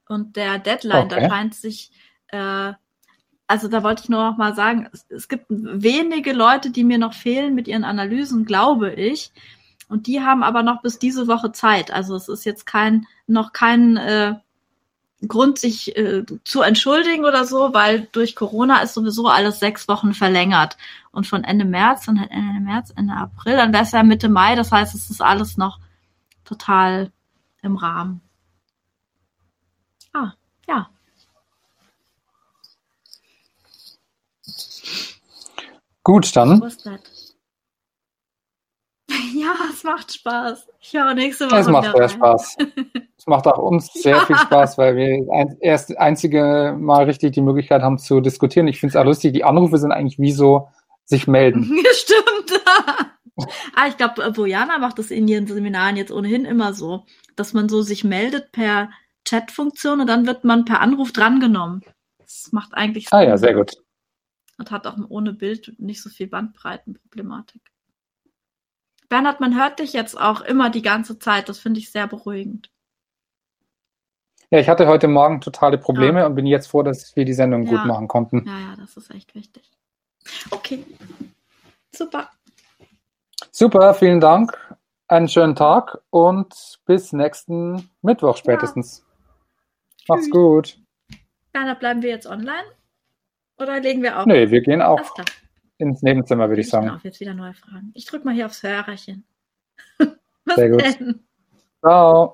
und der Deadline. Okay. Da scheint sich äh, also da wollte ich nur noch mal sagen, es, es, gibt wenige Leute, die mir noch fehlen mit ihren Analysen, glaube ich. Und die haben aber noch bis diese Woche Zeit. Also es ist jetzt kein, noch kein äh, Grund, sich äh, zu entschuldigen oder so, weil durch Corona ist sowieso alles sechs Wochen verlängert. Und von Ende März, dann halt Ende März, Ende April, dann wäre es ja Mitte Mai. Das heißt, es ist alles noch total im Rahmen. Ah, ja. Gut, dann. Ja, es macht Spaß. Ich habe nächste Woche. Es macht sehr Spaß. es macht auch uns sehr ja. viel Spaß, weil wir ein, erst einzige Mal richtig die Möglichkeit haben zu diskutieren. Ich finde es auch lustig, die Anrufe sind eigentlich wie so sich melden. Stimmt. ah, ich glaube, Bojana macht das in ihren Seminaren jetzt ohnehin immer so, dass man so sich meldet per Chatfunktion und dann wird man per Anruf drangenommen. Das macht eigentlich Sinn. Ah ja, sehr gut und hat auch ohne Bild nicht so viel Bandbreitenproblematik. Bernhard, man hört dich jetzt auch immer die ganze Zeit. Das finde ich sehr beruhigend. Ja, ich hatte heute Morgen totale Probleme ja. und bin jetzt froh, dass wir die Sendung ja. gut machen konnten. Ja, ja, das ist echt wichtig. Okay. Super. Super, vielen Dank. Einen schönen Tag und bis nächsten Mittwoch spätestens. Ja. Macht's gut. Bernhard, bleiben wir jetzt online? Oder legen wir auf? Nee, wir gehen auch ins Nebenzimmer, würde ich, ich sagen. Auf, jetzt wieder neue Fragen. Ich drücke mal hier aufs Hörerchen. Was Sehr gut. Denn? Ciao.